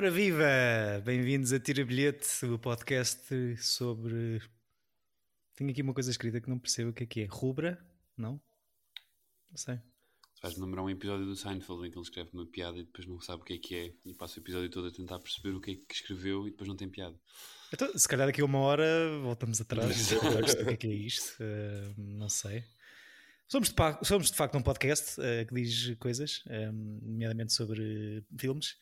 Ora viva! Bem-vindos a Tira Bilhete, o podcast sobre. Tenho aqui uma coisa escrita que não percebo o que é que é. Rubra? Não? Não sei. Faz-me lembrar um episódio do Seinfeld em que ele escreve uma piada e depois não sabe o que é que é e passa o episódio todo a tentar perceber o que é que escreveu e depois não tem piada. Então, se calhar daqui a uma hora voltamos atrás e o que é que é isto. Uh, não sei. Somos de, somos de, facto um podcast uh, que diz coisas, um, nomeadamente sobre filmes.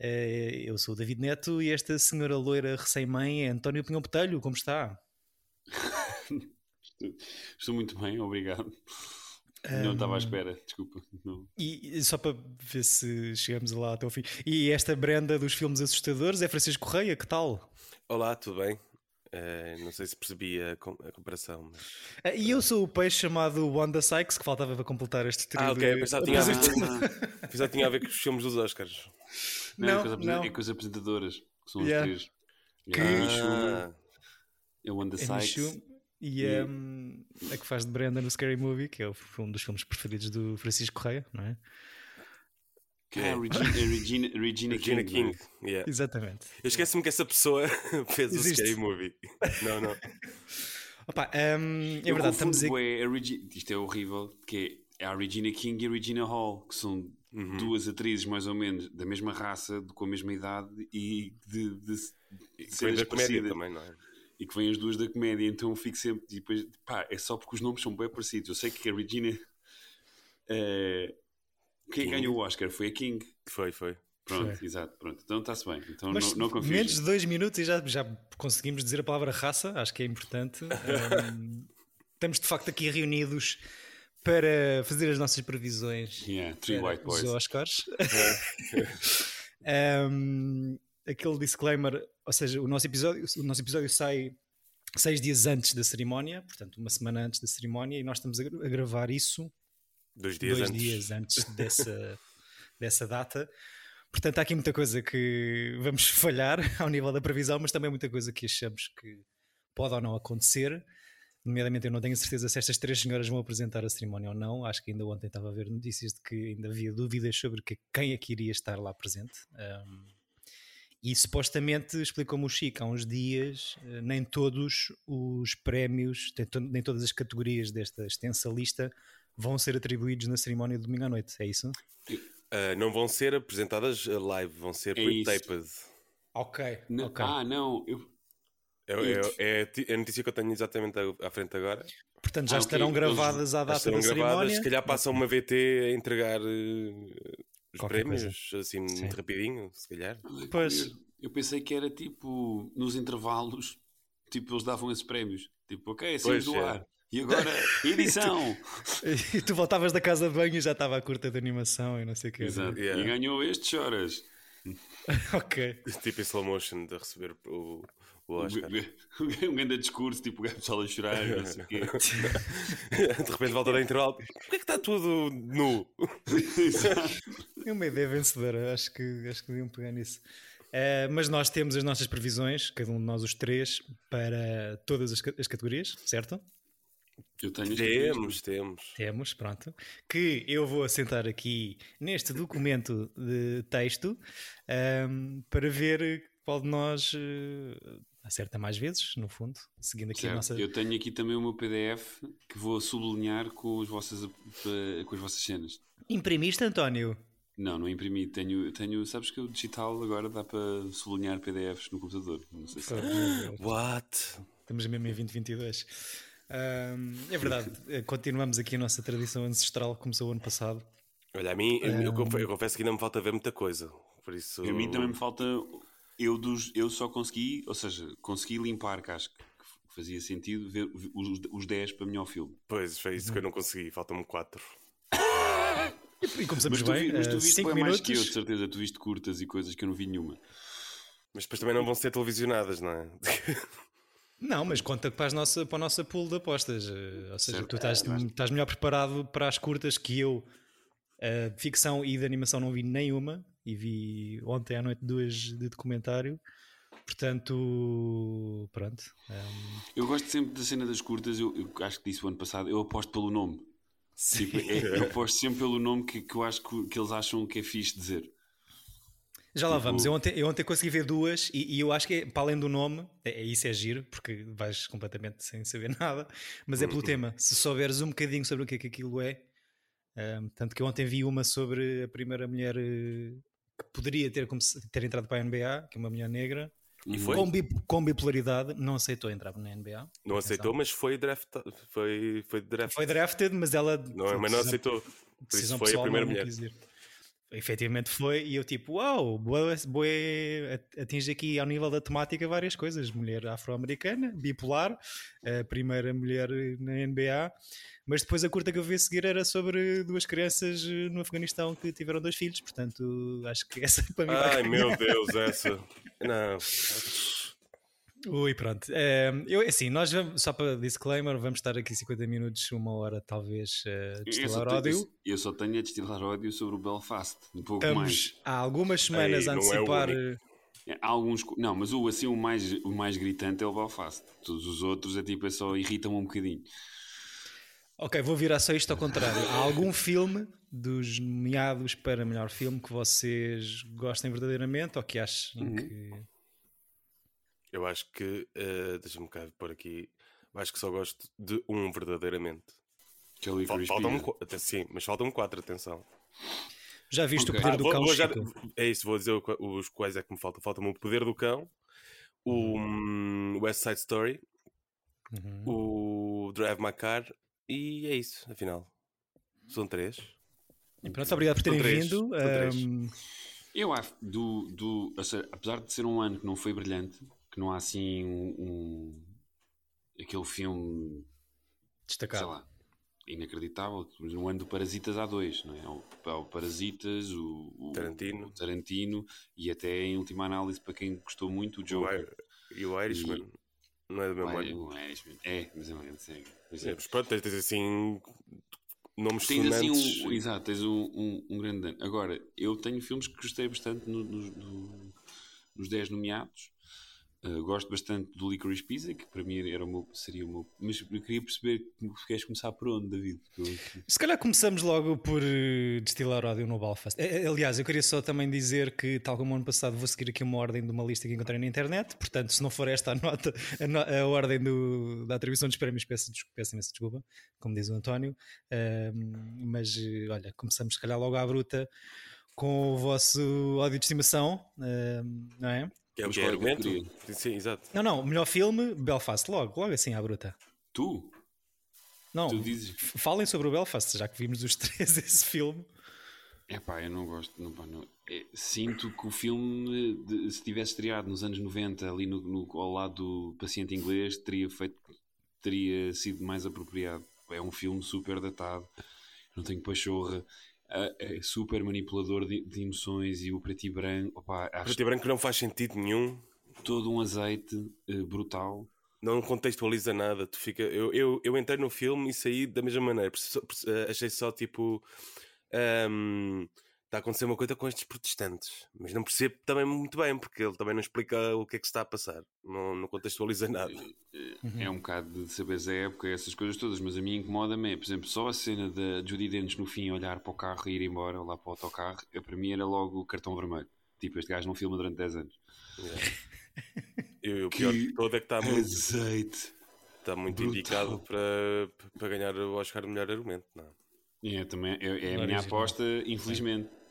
Uh, eu sou o David Neto e esta senhora loira recém-mãe é António Pinhão Botelho. Como está? estou, estou muito bem, obrigado. Não estava à espera, desculpa. Não. E, só para ver se chegamos lá até ao fim. E esta Brenda dos filmes assustadores é Francisco Correia, que tal? Olá, tudo bem? Uh, não sei se percebi a, com a comparação. Mas... Uh, e eu sou o peixe chamado Wanda Sykes, que faltava para completar este trio. Ah, ok. De... Pensava, tinha a ver com... Pensava tinha a ver com os filmes dos Oscars. Não, não, é, com não. é com as apresentadoras, que são yeah. os três. Que... Ah. É o Wanda Sykes. E um, a que faz de Brenda no Scary Movie, que é um dos filmes preferidos do Francisco Correia, não é? Que é a Regina, Regina, Regina, Regina King. King. Yeah. Exatamente. Eu esqueço-me que essa pessoa fez Existe. o Scary Movie. Não, não. Opa, um, é verdade, estamos a... é a Regi... Isto é horrível, que é a Regina King e a Regina Hall, que são uhum. duas atrizes mais ou menos da mesma raça, com a mesma idade e de, de, de, de serem parecidas. também, não é? e que vêm as duas da comédia, então fico sempre. E depois, pá, é só porque os nomes são bem parecidos. Eu sei que a Regina. Uh, quem King. ganhou o Oscar foi a King. Foi, foi. Pronto, foi. exato, pronto. Então está-se bem. Então Mas não, não Menos de dois minutos e já, já conseguimos dizer a palavra raça, acho que é importante. um, estamos de facto aqui reunidos para fazer as nossas previsões yeah, three white boys. Oscars. um, aquele disclaimer, ou seja, o nosso episódio, o nosso episódio sai seis dias antes da cerimónia, portanto, uma semana antes da cerimónia, e nós estamos a, gravar isso dois dias dois antes, dias antes dessa, dessa data. Portanto, há aqui muita coisa que vamos falhar ao nível da previsão, mas também muita coisa que achamos que pode ou não acontecer. Nomeadamente, eu não tenho certeza se estas três senhoras vão apresentar a cerimónia ou não. Acho que ainda ontem estava a ver notícias de que ainda havia dúvidas sobre que, quem é que iria estar lá presente. Um, e supostamente, explicou-me o Chico há uns dias, eh, nem todos os prémios, nem todas as categorias desta extensa lista vão ser atribuídos na cerimónia de domingo à noite, é isso? Uh, não vão ser apresentadas live, vão ser é pre-taped. Ok, não, okay. Ah, não, eu... É, é, é, a notícia que eu tenho exatamente à, frente agora. Portanto, já ah, estarão okay. gravadas à data da gravadas, cerimónia. Se calhar passam uma VT a entregar uh, os Qualquer prémios, coisa. assim, Sim. muito rapidinho, se calhar. Pois. Eu pensei que era tipo, nos intervalos, tipo, eles davam esses prémios. Tipo, ok, assim do é. ar. E agora, edição! e tu voltavas da casa de banho e já estava a curta de animação e não sei o que. Exato. Yeah. E ganhou este choras. ok. Tipo em slow motion de receber o, o Oscar. um grande discurso, tipo o pessoal a chorar, não sei o quê. de repente volta da intervalo. Porquê é que está tudo nu? é uma ideia vencedora, acho que, acho que deviam pegar nisso. Uh, mas nós temos as nossas previsões, cada um de nós os três, para todas as, as categorias, certo? Eu tenho temos, temos. Temos, pronto. Que eu vou assentar aqui neste documento de texto um, para ver qual de nós uh, acerta mais vezes, no fundo, seguindo aqui certo. a nossa. Eu tenho aqui também o meu PDF que vou sublinhar com, as vossas, com as vossas cenas. Imprimiste, António? Não, não imprimi. Tenho, tenho, sabes que o digital agora dá para sublinhar PDFs no computador. Não sei se. What? Estamos mesmo em 2022. Um, é verdade, eh, continuamos aqui a nossa tradição ancestral, começou o ano passado. Olha, a mim, um... eu, confesso que ainda me falta ver muita coisa. Por isso... A mim também me falta. Eu, dos, eu só consegui, ou seja, consegui limpar, que acho que fazia sentido, ver os, os 10 para melhor filme. Pois, foi isso que eu não consegui, faltam-me 4. E começamos mas tu, bem. Mas tu viste bem minutos. mais que eu, de certeza. Tu viste curtas e coisas que eu não vi nenhuma. Mas depois também não vão ser televisionadas, não é? Não, mas conta para, as nossa, para a nossa pool de apostas. Eh, ou seja, certo. tu estás, é, estás melhor preparado para as curtas que eu. Uh, de ficção e de animação não vi nenhuma. E vi ontem à noite duas de documentário. Portanto, pronto. Um... Ehm, eu gosto sempre da cena das curtas. Eu, eu acho que disse o ano passado. Eu aposto pelo nome. Tipo, é, eu aposto sempre pelo nome que, que eu acho que, que, eles acham que é fixe dizer. Já lá tipo... vamos. Eu ontem, eu ontem consegui ver duas e, e, eu acho que, é, para além do nome, é, é, isso é giro, porque vais completamente sem saber nada, mas é pelo uhum. tema. Se souberes um bocadinho sobre o que é que aquilo é, um, tanto que eu ontem vi uma sobre a primeira mulher eh, que poderia ter, ter entrado para a NBA, que é uma mulher negra. E foi? Com, bip, com bipolaridade, não aceitou entrar na NBA. Não aceitou, mas foi, draft, foi, foi drafted. Foi drafted, mas ela. Não, mas não aceitou. Por isso foi a primeira mulher. Efetivamente foi, e eu tipo, uau, boa, boa, atinge aqui ao nível da temática várias coisas. Mulher afro-americana, bipolar, a primeira mulher na NBA. Mas depois a curta que eu vi a seguir era sobre duas crianças eh, no Afeganistão que tiveram dois filhos, portanto acho que essa para mim Ai meu Deus, essa. Não. Ui, pronto. É, eu, assim, nós vamos, só para disclaimer, vamos estar aqui 50 minutos, uma hora talvez a destilar eu ódio. eu só tenho a destilar ódio sobre o Belfast, um pouco Estamos mais. há algumas semanas Ei, a é antecipar. É alguns, não, mas o, assim, o, mais, o mais gritante é o Belfast. Todos os outros é tipo, é só irritam um bocadinho. Ok, vou virar só isto ao contrário. Há algum filme dos nomeados para melhor filme que vocês gostem verdadeiramente ou que achem uhum. que. Eu acho que. Uh, Deixa-me cá por aqui. Eu acho que só gosto de um verdadeiramente. Que é o Falta, faltam até, Sim, mas faltam quatro, atenção. Já viste okay. o poder ah, do vou, cão? Vou já, é isso, vou dizer os quais é que me faltam. Falta-me o poder do cão, o uhum. um, West Side Story, uhum. o Drive My Car e é isso, afinal. São três. E pronto, obrigado por terem vindo. Um... Eu acho, do, do, seja, apesar de ser um ano que não foi brilhante, que não há assim um, um aquele filme destacado. Lá, inacreditável. No ano do Parasitas há dois, não é? Há o Parasitas, o, o, Tarantino. o, Tarantino e até em última análise, para quem gostou muito, o Joker. E o Irishman. Não é do mesmo ano. O Irishman. É, mas é uma série. É, mas pronto, tens assim nomes tens assim um, Exato, tens um, um, um grande ano. Agora, eu tenho filmes que gostei bastante no, no, no, nos 10 nomeados. Uh, gosto bastante do Licorice Pizza, que para mim era o meu, seria o meu. Mas eu queria perceber que queres começar por onde, David? Se calhar começamos logo por uh, destilar ódio no Belfast. Aliás, eu queria só também dizer que, tal como ano passado, vou seguir aqui uma ordem de uma lista que encontrei na internet. Portanto, se não for esta a nota, a, no, a ordem do, da atribuição dos prémios, peço, peço imensa desculpa, como diz o António. Mas olha, começamos se calhar logo à bruta com o vosso ódio de estimação, não é? Que é o que é argumento? Sim, exato. Não, não, melhor filme, Belfast, logo, logo assim à bruta. Tu? Não, tu dizes... falem sobre o Belfast, já que vimos os três esse filme. É pá, eu não gosto. Não, não. É, sinto que o filme, de, se tivesse estreado nos anos 90, ali no, no, ao lado do paciente inglês, teria, feito, teria sido mais apropriado. É um filme super datado, não tenho pachorra é super manipulador de, de, emoções e o preto e branco. Opa, acho preto e branco não faz sentido nenhum. Todo um azeite uh, brutal. Não contextualiza nada. Tu fica, eu, eu, eu entrei no filme e saí da mesma maneira. Achei só tipo. Um, está a acontecer uma coisa com estes protestantes, mas não percebo também muito bem, porque ele também não explica o que é que está a passar, não, não contextualiza nada. Uhum. É um bocado de saber a época, essas coisas todas, mas a mim incomoda-me, por exemplo, só a cena da Judy Dench no fim olhar para o carro e ir embora lá para o autocarro, eu, para mim era logo o cartão vermelho. Tipo, este gajo não filma durante 10 anos. e o pior de todo é que está muito, azeite. Está muito indicado para, para ganhar o Oscar de melhor argumento, não é? É, também, é, é a minha aposta, infelizmente. Sim.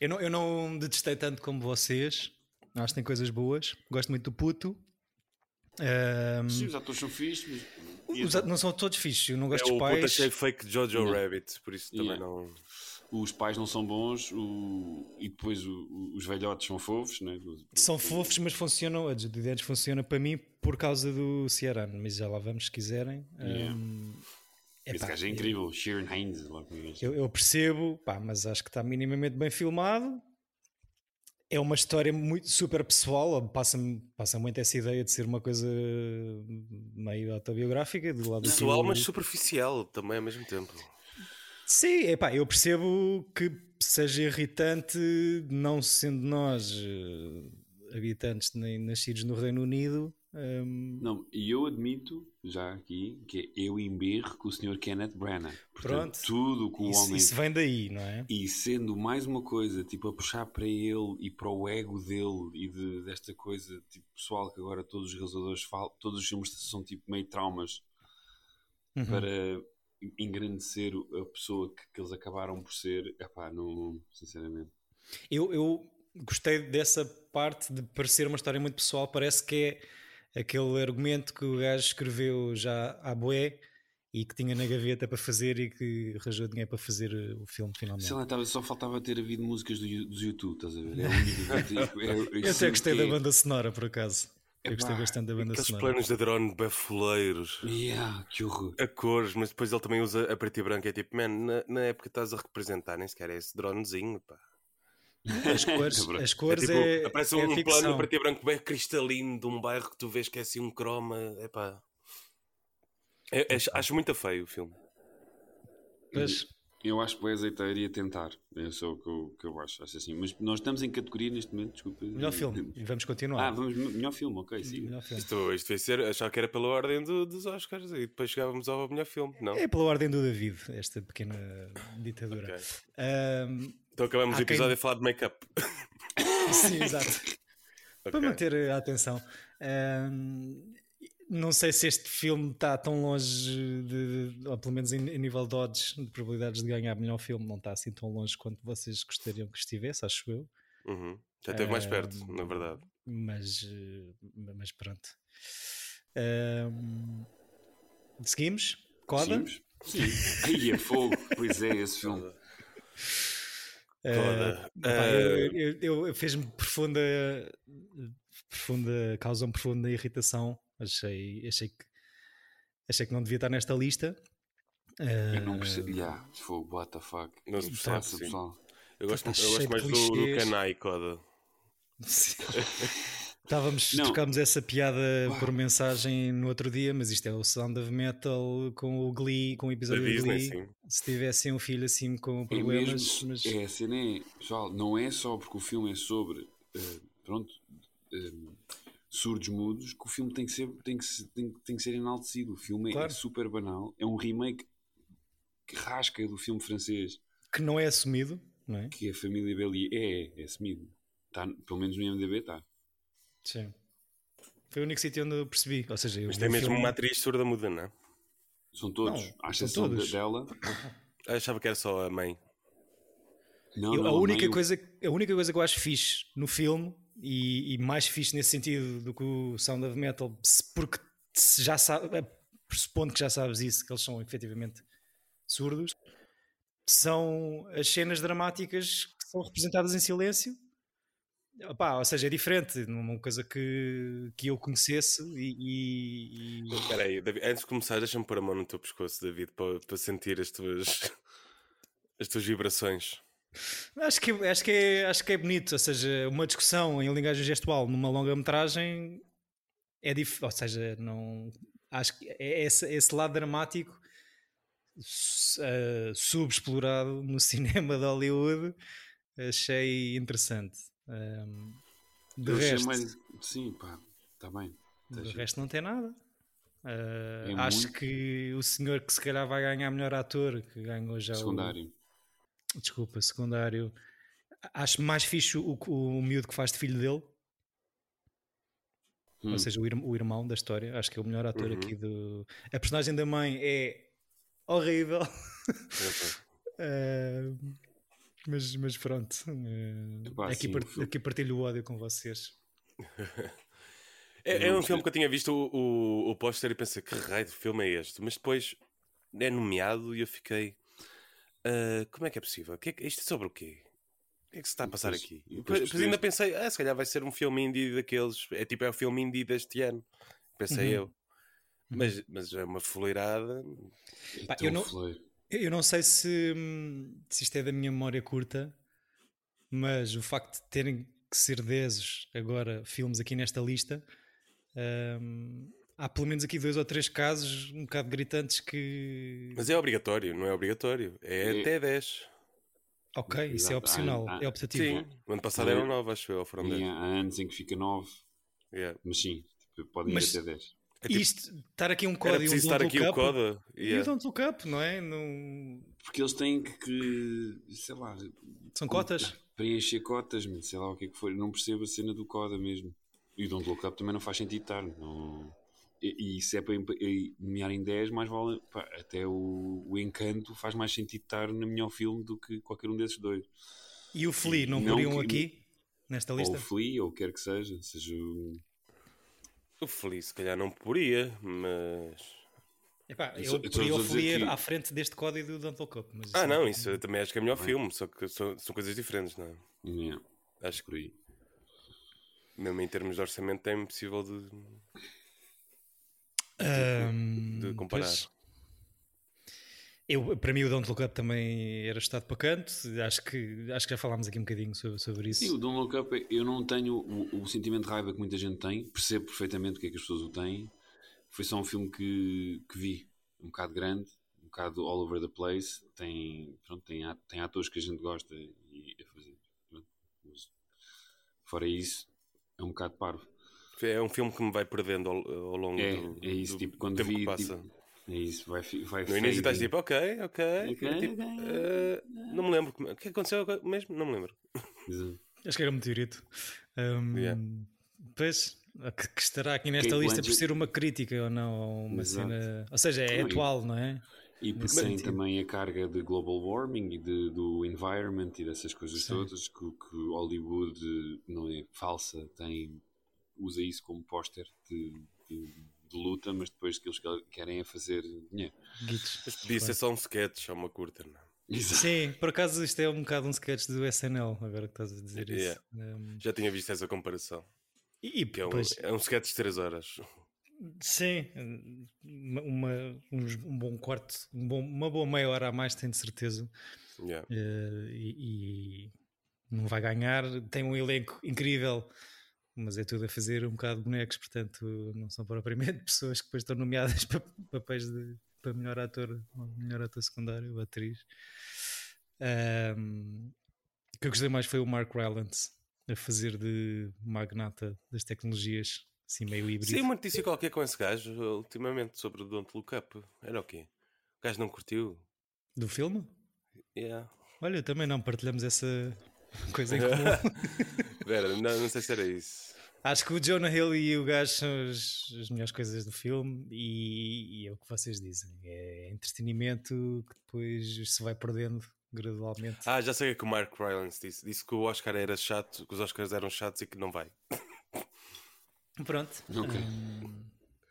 Eu não, eu não detestei tanto como vocês. Acho que tem coisas boas. Gosto muito do puto. Um... Sim, os atores são fixos. Mas... Os, não são todos fixos. Eu não gosto é, dos pais. O puto achei fake Jojo não. Rabbit, por isso também yeah. não. Os pais não são bons o... e depois o... os velhotes são fofos, né? São fofos, mas funcionam. A Judy funciona para mim por causa do Ciarano. Mas já lá vamos se quiserem. Yeah. Um... Esse gajo é incrível, eu, Sharon Haynes. Eu, eu, percebo, pá, mas acho que está minimamente bem filmado. É uma história muito super pessoal, passa, passa muito essa ideia de ser uma coisa meio autobiográfica. Do lado pessoal, mas superficial também ao mesmo tempo. Sim, epá, eu percebo que seja irritante, não sendo nós eh, habitantes nem nascidos no Reino Unido, Um, Não, e eu admito, já aqui, que eu emberro com o Sr. Kenneth Branagh. Portanto, Pronto. tudo que o homem isso vem daí, não é? E sendo mais uma coisa, tipo, a puxar para ele e para o ego dele e de, desta coisa, tipo, pessoal que agora todos os realizadores falam, todos os filmes são tipo meio traumas Uhum. para engrandecer a pessoa que, que eles acabaram por ser, epá, não, sinceramente. Eu, eu gostei dessa parte de parecer uma história muito pessoal. Parece que é aquele argumento que o gajo escreveu já à boé e que tinha na gaveta para fazer e que arranjou dinheiro para fazer o filme finalmente. Sei lá, só faltava ter havido músicas do, dos YouTube, estás a ver? É Eu até gostei que da é- banda sonora, por acaso. Eu gostei Epá, bastante da banda Aqueles sonora. planos de drone bafoleiros. Yeah, que horror. A cores, mas depois ele também usa a preto e branco. É tipo, man, na, na época estás a representar, nem sequer é esse dronezinho, pá. As cores, É as É cores tipo, é, aparece é um ficção. plano preto e branco bem cristalino de um bairro que tu vês que é assim um croma. É pá. É- é- acho muito feio o filme. Pois, Eu acho que o azeiteiro ia tentar. É só o que eu, que eu acho. Acho assim. Mas nós estamos em categoria neste momento, desculpa. melhor filme. E vamos Ah, continuar. vamos, melhor filme, ok, sim. melhor filme. Isto, isto ser, achava que era pela ordem do- dos Oscars e depois chegávamos ao melhor filme, não? É pela ordem do David, esta pequena ditadura. Ok. Ahm, Então acabamos o episódio quem- a falar de make-up. sim, exato. Para Ok. manter a atenção. Ahm, não sei se este filme está tão longe, de, de- ou pelo menos em, em nível de odds, de probabilidades de ganhar melhor filme, não está assim tão longe quanto vocês gostariam que estivesse, acho eu. Uhum. Já esteve mais Ah, perto, na verdade. Mas, eh, mas pronto. Seguimos? Coda? Seguimos? Sim. Aí é fogo. Pois é, esse filme. Coda. Pá, Ah, eu, eu- eu- eu fez-me profunda, profunda, causou-me profunda irritação. Achei, achei que achei que não devia estar nesta lista. Eu não Ah, percebo. Yeah, fogo, what the fuck. Não O se percebe, sim. eu gosto, tá eu cheio gosto mais do, do. Kanai, Coda. Estávamos, Não. trocámos essa piada por mensagem no outro dia, mas isto é o Sound of Metal com o Glee, com o episódio do Disney, Glee. sim. Se tivessem um filho assim com É problemas, mesmo, mas é, a cena é, pessoal, não é só porque o filme é sobre, eh, pronto, eh, surdos mudos, que o filme tem que ser, tem que, tem, tem que ser enaltecido. O filme é- Claro. é super banal, é um remake que rasca do filme francês, que não é assumido, não é? que a família Belli é, é assumido. Tá, pelo menos no IMDB está. Sim. Foi o único sítio onde eu percebi. Ou seja, eu Mas tem mesmo filme- uma atriz surda muda, não é? São todos, Não, à são exceção todos. de- dela. Eu achava que era só a mãe. Não, Eu- não, a, única meio- coisa, a única coisa que eu acho fixe no filme, e, e mais fixe nesse sentido do que o Sound of Metal, porque se já sabe, eh, pressupondo que já sabes isso, que eles são efetivamente surdos, são as cenas dramáticas que são representadas em silêncio. Opá, ou seja, é diferente, numa coisa que, que eu conhecesse e, e- e- David, antes de começar, deixa-me pôr a mão no teu pescoço, David, para, para sentir as tuas, as tuas vibrações. Acho que, acho, que é, acho que é bonito, ou seja, uma discussão em linguagem gestual numa longa-metragem é difícil, ou seja, não, acho que é esse, esse lado dramático eh, subexplorado no cinema de Hollywood achei interessante. Um, de eu resto, mais- Sim, pá, está bem. Tá de resto não tem nada. Uh, É acho muito- que o senhor que se calhar vai ganhar melhor ator, que ganhou já o, Secundário. desculpa, secundário. Acho mais fixe o, o, miúdo que faz de filho dele, Hum. ou seja, o, ir- o irmão da história. Acho que é o melhor ator Uhum. aqui do. A personagem da mãe é horrível. Eh, mas, mas pronto. eh, Epá, aqui, sim, filme- aqui partilho o ódio com vocês. É, é um filme que eu tinha visto o, o, o póster e pensei que raio de filme é este? Mas depois é nomeado e eu fiquei. "Ah, como é que é possível? Que é isto é sobre o quê? O que é que se está a passar depois- aqui? depois depois, ainda pensei, ah, se calhar vai ser um filme indie daqueles. É tipo, é o filme indie deste ano. Pensei Uhum. eu. Mas, mas é uma fuleirada. Pá, eu não-. Eu não sei se, hum, se isto é da minha memória curta, mas o facto de terem que ser 10 agora filmes aqui nesta lista, hum, há pelo menos aqui dois ou três casos um bocado gritantes que. Mas é obrigatório, não é obrigatório. É É- até 10. Ok, isso é Exato. opcional, Ah, ah, é optativo. Sim, no ano passado eram 9, acho eu, ou foram 10. há anos em que fica 9, Yeah. mas sim, tipo, Podem Mas- ir até 10. É tipo, Isto, estar aqui um código e um preciso estar aqui o coda. E o Yeah. don't look up, não é? Não... Porque eles têm que, sei lá, São cotas. preencher cotas, sei lá o que é que for. Eu não percebo a cena do coda mesmo. E o Don't Look Up também não faz sentido estar. Não... E, e se é para nomear em 10, mais vale. pá, até o, o Encanto faz mais sentido estar no melhor filme do que qualquer um desses dois. E o Flea, não Não poriam que- aqui? Nesta Ou lista? o Flea, ou o que quer que seja. Seja o. O Feliz, se calhar não poria, mas. Epá, Eu eu, o que- à frente deste código do Don't Look Up. Mas Ah, não, é- isso eu também acho que é melhor Bem. filme, só que são, são coisas diferentes, não é? Yeah, Acho que por aí. mesmo em termos de orçamento é impossível de. Ahm, de comparar. pois. Eu, para mim, o Don't Look Up também era estado para canto. Acho que, acho que já falámos aqui um bocadinho sobre, sobre isso. Sim, o Don't Look Up, eu não tenho o, o sentimento de raiva que muita gente tem, percebo perfeitamente o que é que as pessoas o têm. Foi só um filme que, que vi, um bocado grande, um bocado all over the place. Tem, pronto, tem, tem atores que a gente gosta e a fazer. pronto. Fora isso, é um bocado parvo. É um filme que me vai perdendo ao, ao longo É, do, é isso, do tipo, quando tempo vi. que passa. tipo, é isso, vai, vai no início estás tipo, ok, ok. Ok, e tipo, ok. eh, não me lembro. como- O que aconteceu mesmo? Não me lembro. Acho que era um meteorito. Ahm, Yeah. Pois, que, que estará aqui nesta Kate lista por Blanchett- ser uma crítica ou não, ou uma Exato. cena. Ou seja, é e- atual, não é? E porque Nesse tem sentido. também a carga de global warming e de, do environment e dessas coisas Sim. todas que, que Hollywood não é falsa, tem, usa isso como póster de, de- de luta, mas depois que eles querem é fazer dinheiro. Guitos. Mas podia ser só um sketch ou uma curta, não é? Exato. Sim, por acaso isto é um bocado um sketch do SNL, agora que estás a dizer isso. Yeah. Ahm, Já tinha visto essa comparação. e Que é um, pois, é um sketch de 3 horas. sim, uma, um bom quarto, um bom- uma boa meia hora a mais, tenho de certeza. Yeah. Eh, e, e não vai ganhar. Tem um elenco incrível, mas é tudo a fazer um bocado de bonecos, portanto, não são propriamente pessoas que depois estão nomeadas para papéis de para melhor ator, ou melhor ator secundário ou atriz. Ahm, o que eu gostei mais foi o Mark Rylance a fazer de magnata das tecnologias, assim meio híbrido. Sim, uma notícia qualquer com esse gajo ultimamente sobre o Don't Look Up. Era o quê? O gajo não curtiu? Do filme? Yeah. Olha, também não partilhamos essa coisa em comum. Vera, não, não sei se era isso. Acho que o Jonah Hill e o gajo são as, as melhores coisas do filme e, e é o que vocês dizem. É entretenimento que depois se vai perdendo gradualmente. Ah, já sei o que é o Mark Rylance disse. Disse que o Oscar era chato, que os Oscars eram chatos e que não vai. Pronto. Ok. Hum,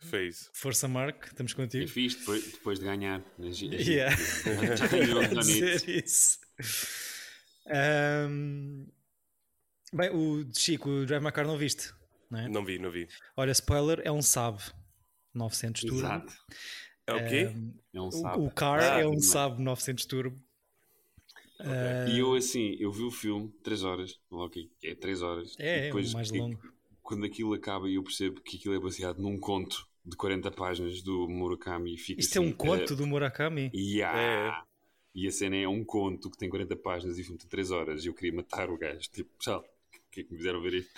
Foi isso. força, Mark, estamos É contigo. fixe depois, depois de ganhar. Mas, Yeah. Já dizer isso. Hum, bem, o Chico, o Drive My Car não viste, não é? Não vi, não vi. Olha, spoiler, é um Saab 900 Turbo. Exato. É o quê? É um o, sapo. o car Ah, é um. Saab 900 Turbo. Ah, E eu assim, eu vi o filme, 3 horas, ok, é 3 horas. e é, é o depois, mais que- longo. Quando aquilo acaba e eu percebo que aquilo é baseado num conto de 40 páginas do Murakami, fica Isto é assim, um conto do Murakami. Yeah. E a cena é um conto que tem 40 páginas e filme tem 3 horas. E eu queria matar o gajo. Tipo, pessoal, o que é que me fizeram ver isto?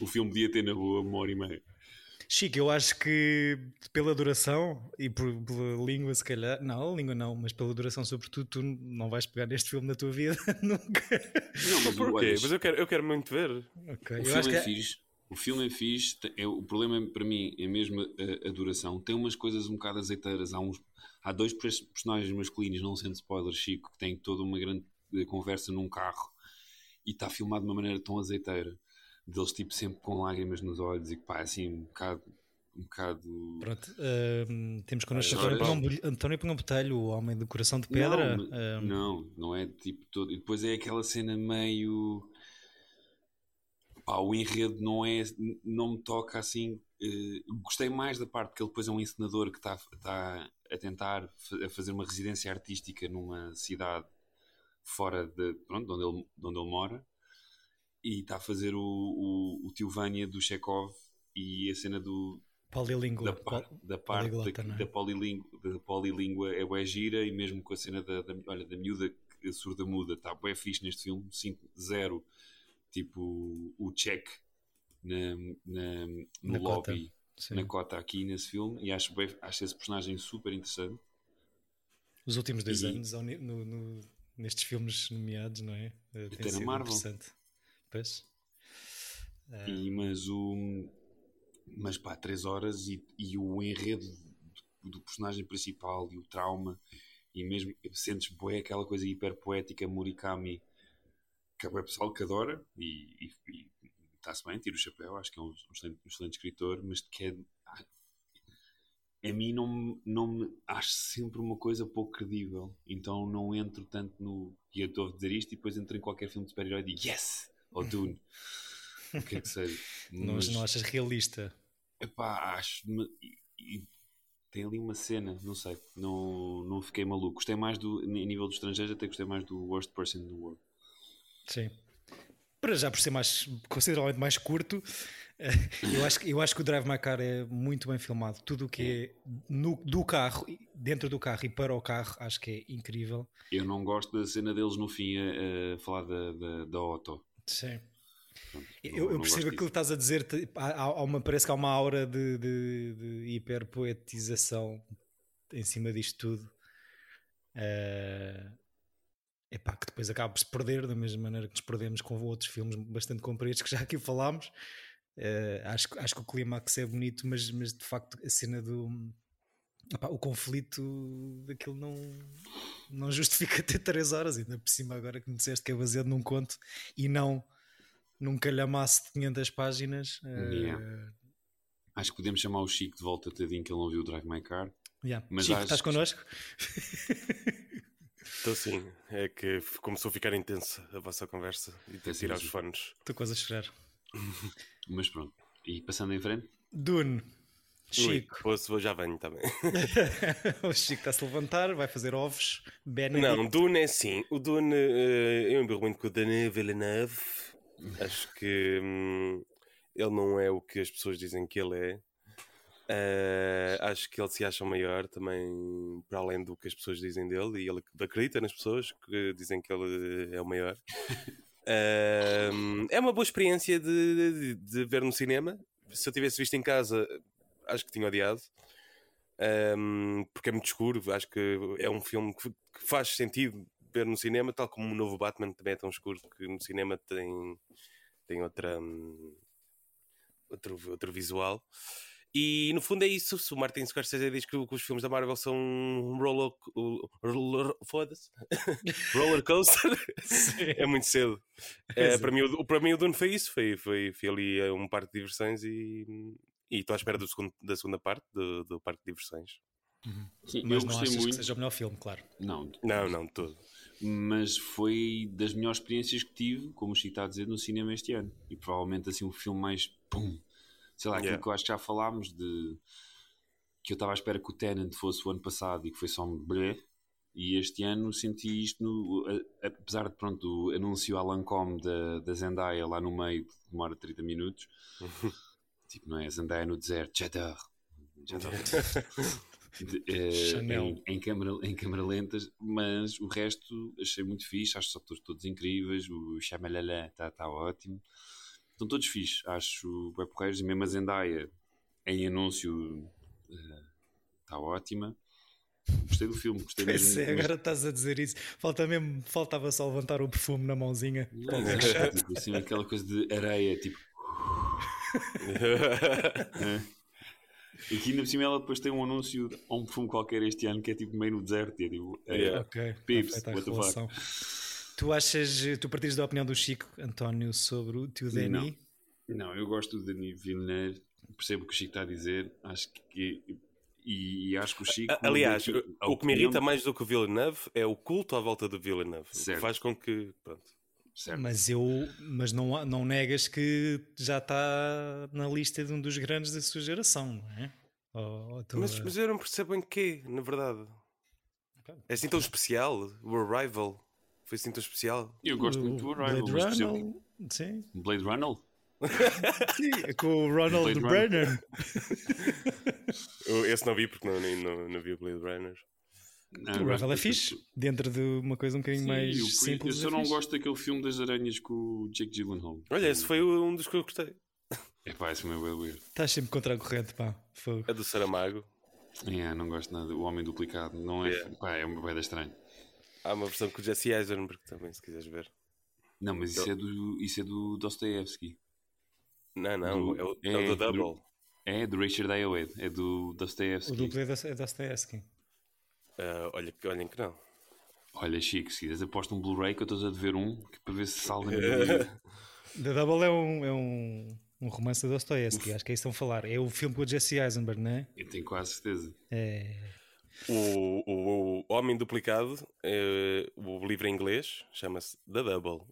O filme podia ter na boa uma hora e meia. Chico, eu acho que pela duração e por, pela língua, se calhar, não, língua não, mas pela duração, sobretudo, tu não vais pegar neste filme na tua vida nunca. Não, mas Porquê? Mas eu quero, eu quero muito ver. Ok, o eu filme acho que é é- fixe. O filme é fixe. É, o problema para mim é mesmo a, a duração. Tem umas coisas um bocado azeiteiras. Há, uns, há dois pers- personagens masculinos, não sendo spoiler, Chico, que têm toda uma grande eh, conversa num carro e está filmado de uma maneira tão azeiteira. Deles, tipo, sempre com lágrimas nos olhos e pá, assim, um bocado. Um bocado Pronto, hum, temos connosco António. Pinhão- António o homem do coração de pedra. Não, hum, Não, não é tipo todo. E depois é aquela cena meio. Pá, o enredo não é. Não me toca assim. eh, gostei mais da parte que ele depois é um encenador que está está a tentar a fazer uma residência artística numa cidade fora de, pronto, de, onde ele, de onde ele mora e está a fazer o, o, o tio Vânia do Chekhov e a cena do, Polilíngua. da, par- da parte poliglota, da, é? da, polilíngua, da polilíngua é bué gira e mesmo com a cena da, da, olha, da miúda surda muda está bué fixe neste filme, 5 0 tipo o check na, na- no lobby Sim. na cota aqui nesse filme e acho, bem- acho esse personagem super interessante. Os últimos dois E- anos no- no- nestes filmes nomeados, não é? Eh, Até Tem na sido Marvel. interessante. Pois. Ah, E, mas o. Mas pá, três horas e, e o enredo do, do personagem principal e o trauma, e mesmo sentes bué aquela coisa hiper poética Murakami, que é o pessoal que adora, e está-se bem, tira o chapéu, acho que é um, um excelente, um excelente escritor, mas que é. A mim não, me- não me. Acho sempre uma coisa pouco credível, então não entro tanto no. E eu estou a dizer isto e depois entro em qualquer filme de super-herói e digo Yes! Ou Dune. o que é que seja. não, Mas- não achas realista? Epá, acho. E, tem ali uma cena, não sei. Não, não fiquei maluco. Gostei mais do. A nível dos estrangeiros, até gostei mais do Worst Person in the World. Sim. Para já por ser mais consideravelmente mais curto, eh, eu acho, que- eu acho que o Drive My Car é muito bem filmado. Tudo o que é no, do carro, dentro do carro e para o carro, acho que é incrível. Eu não gosto da cena deles no fim a, a falar da, da, da Otto. Sim. Eu, não- eu não percebo aquilo que estás a dizer. há- há uma, parece que há uma aura de, de, de hiperpoetização em cima disto tudo. Eh, epá, que depois acaba por se perder, da mesma maneira que nos perdemos com outros filmes bastante compridos que já aqui falámos. Eh, acho, que- acho que o clímax é bonito, mas, mas de facto a cena do. epá, o conflito daquilo não, não justifica ter 3 horas, ainda por cima agora que me disseste que é baseado num conto e não num calhamaço de 500 páginas. eh, Yeah. Acho que podemos chamar o Chico de volta, tadinho, que ele não viu o Drive My Car. yeah. Mas Chico, acho estás que- connosco? Então sim, é que começou a ficar intensa a vossa conversa e ter de tirar os sim. fones. Estou quase a chorar. Mas pronto. E passando em frente, Dune. Ui, Chico. posso, já venho também. o Chico está-se a levantar, vai fazer ovos. Benedict. Não, Dune é assim. O Dune, eh, eu embirro muito com o Denis Villeneuve. Acho que hum, ele não é o que as pessoas dizem que ele é. Eh, acho que ele se acha o maior também, para além do que as pessoas dizem dele, e ele acredita nas pessoas que dizem que ele é o maior. Eh, é uma boa experiência de, de- de ver no cinema. Se eu tivesse visto em casa, acho que tinha odiado. Um, porque é muito escuro. Acho que é um filme que, que faz sentido ver no cinema, tal como o novo Batman também é tão escuro que no cinema tem, tem outra, hum, outro, outro visual. E no fundo é isso. Se o Martin Scorsese diz que, que os filmes da Marvel são um roller, roller, foda-se. roller coaster, é muito cedo. É, para, mim, o, para mim o Dune foi isso. Foi, foi, foi ali eh, um parque de diversões e, e estou à espera do segundo, da segunda parte do, do parque de diversões. sim, Mas eu não gostei achas que muito. seja o melhor filme, claro. Não, Não, não, de todo. mas foi das melhores experiências que tive, como o Chico está a dizer, no cinema este ano. E provavelmente assim o filme mais pum, sei lá, aquilo Yeah. que eu acho que já falámos de que eu estava à espera que o Tenant fosse o ano passado e que foi só um blé. E este ano senti isto, no, a- apesar de pronto, o anúncio à Lancome da, da Zendaya lá no meio demora 30 minutos. tipo, não é? Zendaya no deserto. De- eh, em, em, câmara, em câmara lentas, mas o resto achei muito fixe, acho os atores todos incríveis, o Chamalala está tá ótimo, estão todos fixes, acho bem porreiros, e mesmo a Zendaya em anúncio está ótima. Gostei do filme, gostei mesmo. é, agora estás a dizer isso. Falta mesmo, faltava só levantar o perfume na mãozinha. mas- tipo, assim, aquela coisa de areia, tipo. é. E aqui ainda por cima ela depois tem um anúncio a um perfume qualquer este ano que é tipo meio no deserto. É tipo, é, Yeah. Ok, Pips, what the fuck? Tu achas, tu partilhas da opinião do Chico António sobre o tio Danny? Não, eu gosto do Denis Villeneuve, percebo o que o Chico está a dizer, acho que. E, e acho que o Chico. Aliás, não a o que me irrita mais do que o Villeneuve é o culto à volta do Villeneuve. O Certo. que faz com que. Pronto. Certo. Mas eu, mas não, não negas que já está na lista de um dos grandes da sua geração, não é? Ou- ou tu, Mas, mas eu não percebo em quê, na verdade. É assim tão especial? O Arrival foi assim tão especial? Eu gosto o muito do Arrival, Blade Runner, sim, Blade Runner? sim, é com o Ronald. Eu- Esse não vi porque não, não, não vi o Blade Runner. Não, O eu Arrival é fixe, dentro de uma coisa um bocadinho Sim, mais eu, simples. Eu só é não fixe. gosto daquele filme das aranhas com o Jake Gyllenhaal. Olha, esse foi um dos que eu gostei. É pá, isso é meio weird. Estás sempre contra a corrente, pá. Fogo. A do Saramago. É, não gosto nada. O Homem Duplicado. Não é. Yeah. Pá, é uma boeda estranho. Há uma versão com o Jesse Eisenberg também, se quiseres ver. Não, mas isso é do, isso é do Dostoevsky. Não, não, Do- é o, é é, o do Double. É do Richard Ayoade. É do O Dostoevsky. duplo é é Dostoevsky. Ah, olha, que- olhem que não. Olha, Chico, se quiseres aposto um Blu-ray que eu estou a dever um que para ver se salva na minha vida. The Double é um, é um, um romance de Dostoevsky, acho que é isso que estão a falar. É o filme com o Jesse Eisenberg, não é? Eu tenho quase certeza. É. O, o, o Homem Duplicado, eh, o livro em inglês, chama-se The Double.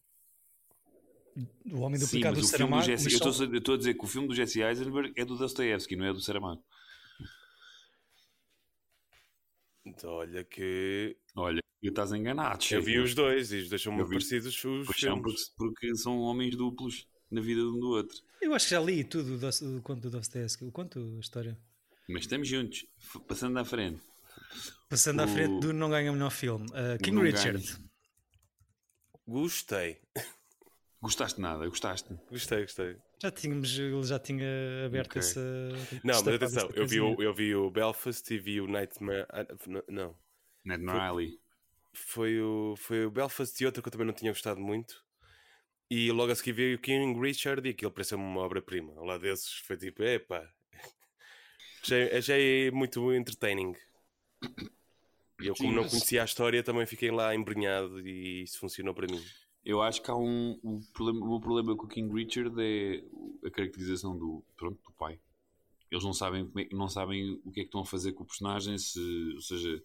O Homem Sim, Duplicado do mas o filme do Saramago. Jesse, eu só- estou a- eu estou a dizer que o filme do Jesse Eisenberg é do Dostoevsky, não é do Saramago. Então, olha que Olha, eu estás enganado, eu vi os dois e os dois são Eu muito vi. parecidos os Pois são, filmes. porque, porque são homens duplos na vida de um do outro. Eu acho que já li tudo do, do conto do Dostoevsky. O conto, a história. Mas estamos juntos, passando à frente. Passando à O- frente do Não Ganha Melhor Filme. Uh, King Não Richard. Gostei, Gostaste de nada, gostaste. gostei, gostei. Já tínhamos, ele já tinha aberto Ok. essa. Não, mas atenção, eu vi, o, eu vi o Belfast e vi o Nightmare. ah, Não, Ned Riley. foi o, foi o Belfast e outro que eu também não tinha gostado muito. E logo a seguir vi o King Richard e aquilo pareceu-me uma obra-prima. Ao lado desses foi tipo, epá. Achei, achei muito entertaining. E eu, como não conhecia a história, também fiquei lá embrenhado e isso funcionou para mim. Eu acho que há um. O problema, o meu problema com o King Richard é a caracterização do, pronto, do pai. Eles não sabem, é- não sabem o que é que estão a fazer com o personagem, se, ou seja,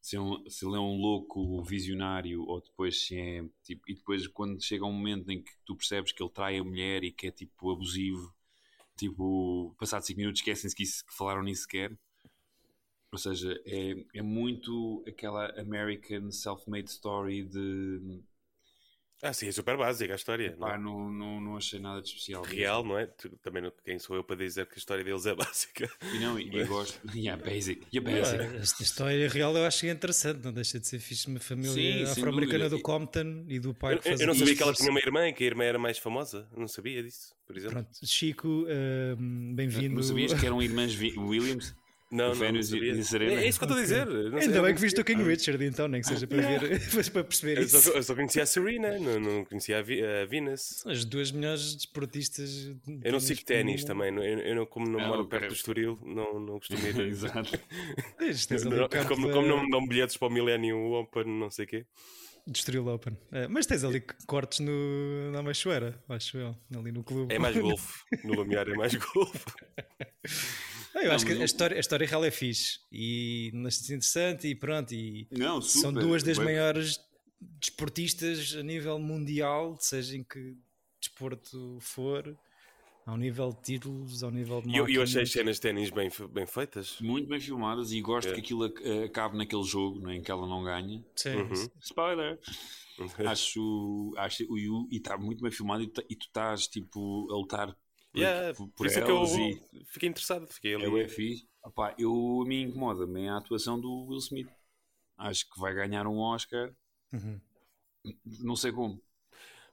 se, é um- se ele é um louco visionário ou depois se é. Tipo, e depois, quando chega um momento em que tu percebes que ele trai a mulher e que é tipo abusivo, tipo, passados 5 minutos esquecem-se que, isso- que falaram nisso sequer. Ou seja, é, é muito aquela American self-made story de Ah, sim, é super básica a história. não é? Pá, não, não, não achei nada de especial. Real, não é? Tu- Também não, quem sou eu para dizer que a história deles é básica. E não, e, e gosto. Yeah, basic. Yeah, Ah, basic. Esta história real eu acho que é interessante, não deixa de ser fixe. Uma família afro-americana do Compton e do pai Eu, que eu fazia não sabia isto. que ela tinha uma irmã e que a irmã era mais famosa. Eu não sabia disso, por exemplo. Pronto, Chico, hum, bem-vindo. Não sabias que eram irmãs Williams? Não, O não, não Vénus e- e Serena. É, é isso que eu estou a dizer. Não Ainda eu bem não que viste o King Richard, então, nem que seja para ver, para perceber Eu isso. só, eu só conhecia a Serena, não, não conhecia a, Vi- a Venus. São as duas melhores desportistas. de Eu não sigo ténis também, não- eu, eu não, como não Ah, moro perto do Estoril, não, não costumo ir. Exato. Não- o como, como não me dão bilhetes para o Millennium Open, não sei o quê. do Estoril Open. É, mas tens ali cortes no, na Machoeira, acho eu, ali no clube. É mais golfe. No Lumiar é mais golfe. Ah, eu acho Não, que mas a história, a história real é fixe e acho interessante e pronto. E Não, super. são duas das Bem- maiores desportistas a nível mundial, seja em que desporto for, ao nível de títulos, ao nível de E eu, eu achei as cenas de ténis bem, bem feitas. Muito bem filmadas e gosto É. que aquilo ac- acabe naquele jogo não é, em que ela não ganha. Sim, Uhum. Spoiler! acho, acho e o- e está muito bem filmado e tu, e tu estás tipo a lutar por, Yeah, por, por isso é que eu e fiquei interessado. Fiquei ali. é o fixe. Opá, eu, a mim incomoda-me a atuação do Will Smith. Acho que vai ganhar um Oscar, Uhum. não sei como.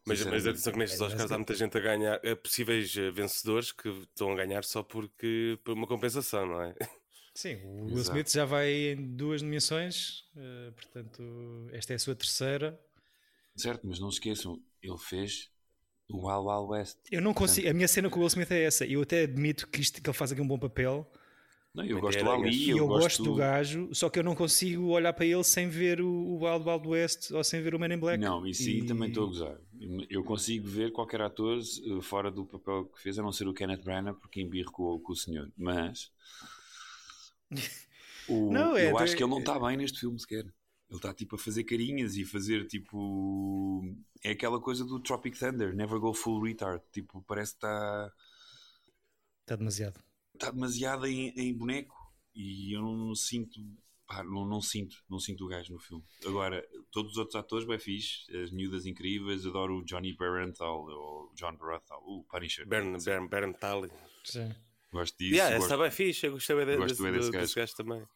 Mas, mas atenção que nestes É, Oscars há muita gente a ganhar, eh, possíveis eh, vencedores que estão a ganhar só porque por uma compensação, não é? Sim, o Will. Smith já vai em duas nomeações, eh, portanto, esta é a sua terceira. Certo, mas não se esqueçam, ele fez o Wild Wild West. Eu não consigo, a minha cena com o Will Smith é essa. Eu até admito que, isto, que ele faz aqui um bom papel Não, eu gosto era- do Ali, eu, eu, gosto gosto do gajo, só que eu não consigo olhar para ele sem ver o, o Wild Wild West ou sem ver o Man in Black. Não, isso aí E- também estou a gozar. Eu consigo ver qualquer ator eh, fora do papel que fez, a não ser o Kenneth Branagh, porque embirro com, o- com o senhor. Mas o- Não, é eu acho que ele não está bem neste filme sequer. Ele está tipo a fazer carinhas e fazer tipo. É aquela coisa do Tropic Thunder, never go full retard. Tipo, parece que está Está demasiado. está demasiado em, em boneco e eu não sinto pá, não, não sinto não sinto o gajo no filme agora todos os outros atores bem fixe as miúdas incríveis adoro o Johnny Barenthal ou John Barenthal o Punisher Bern, Bern, Bern Talley. Sim. gosto disso Yeah, gosto, está bem fixe, eu gostei bem de- gosto desse, bem desse do- desse gajo. gajo também.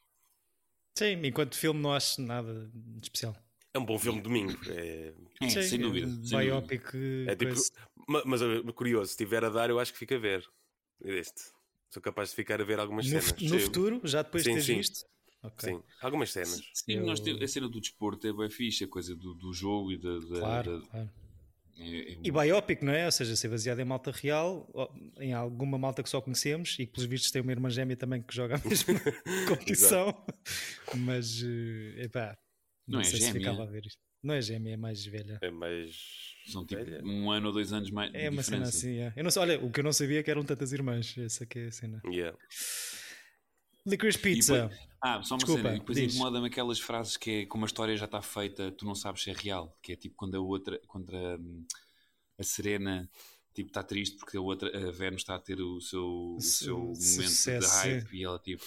Sim, enquanto filme não acho nada de especial. É um bom filme de domingo. É, É, Sim, sem dúvida, sem dúvida. Biopic. é tipo, mas, eh, curioso, se tiver a dar, eu acho que fica a ver. Deste. Sou capaz de ficar a ver algumas No, cenas. no futuro, já depois de Sim, teres sim. visto? Ok. Sim, algumas cenas. Sim, Eu- nós temos, a cena do desporto é bem fixe, a coisa do, do jogo e da. da- Claro, da- claro. é- é E biopic, não é? Ou seja, ser baseado em malta real, em alguma malta que só conhecemos e que, pelos vistos, tem uma irmã gêmea também que joga a mesma competição. Mas, eh, epá, não, Não é sei se gêmea? ficava a ver isto. Não é gêmea, é mais velha. É mais. São tipo velha. um ano ou dois anos mais É uma cena diferença. assim, é. Eu não sei, olha, o que eu não sabia é que eram tantas irmãs. Essa que é a cena. Yeah. Licorice Pizza. Ah, só uma Desculpa, cena. E depois incomoda-me aquelas frases que é como a história já está feita, tu não sabes se é real. Que é tipo quando a outra, quando a, a Serena tipo, está triste porque a outra, a Vênus está a ter o seu, o seu momento de hype e ela tipo,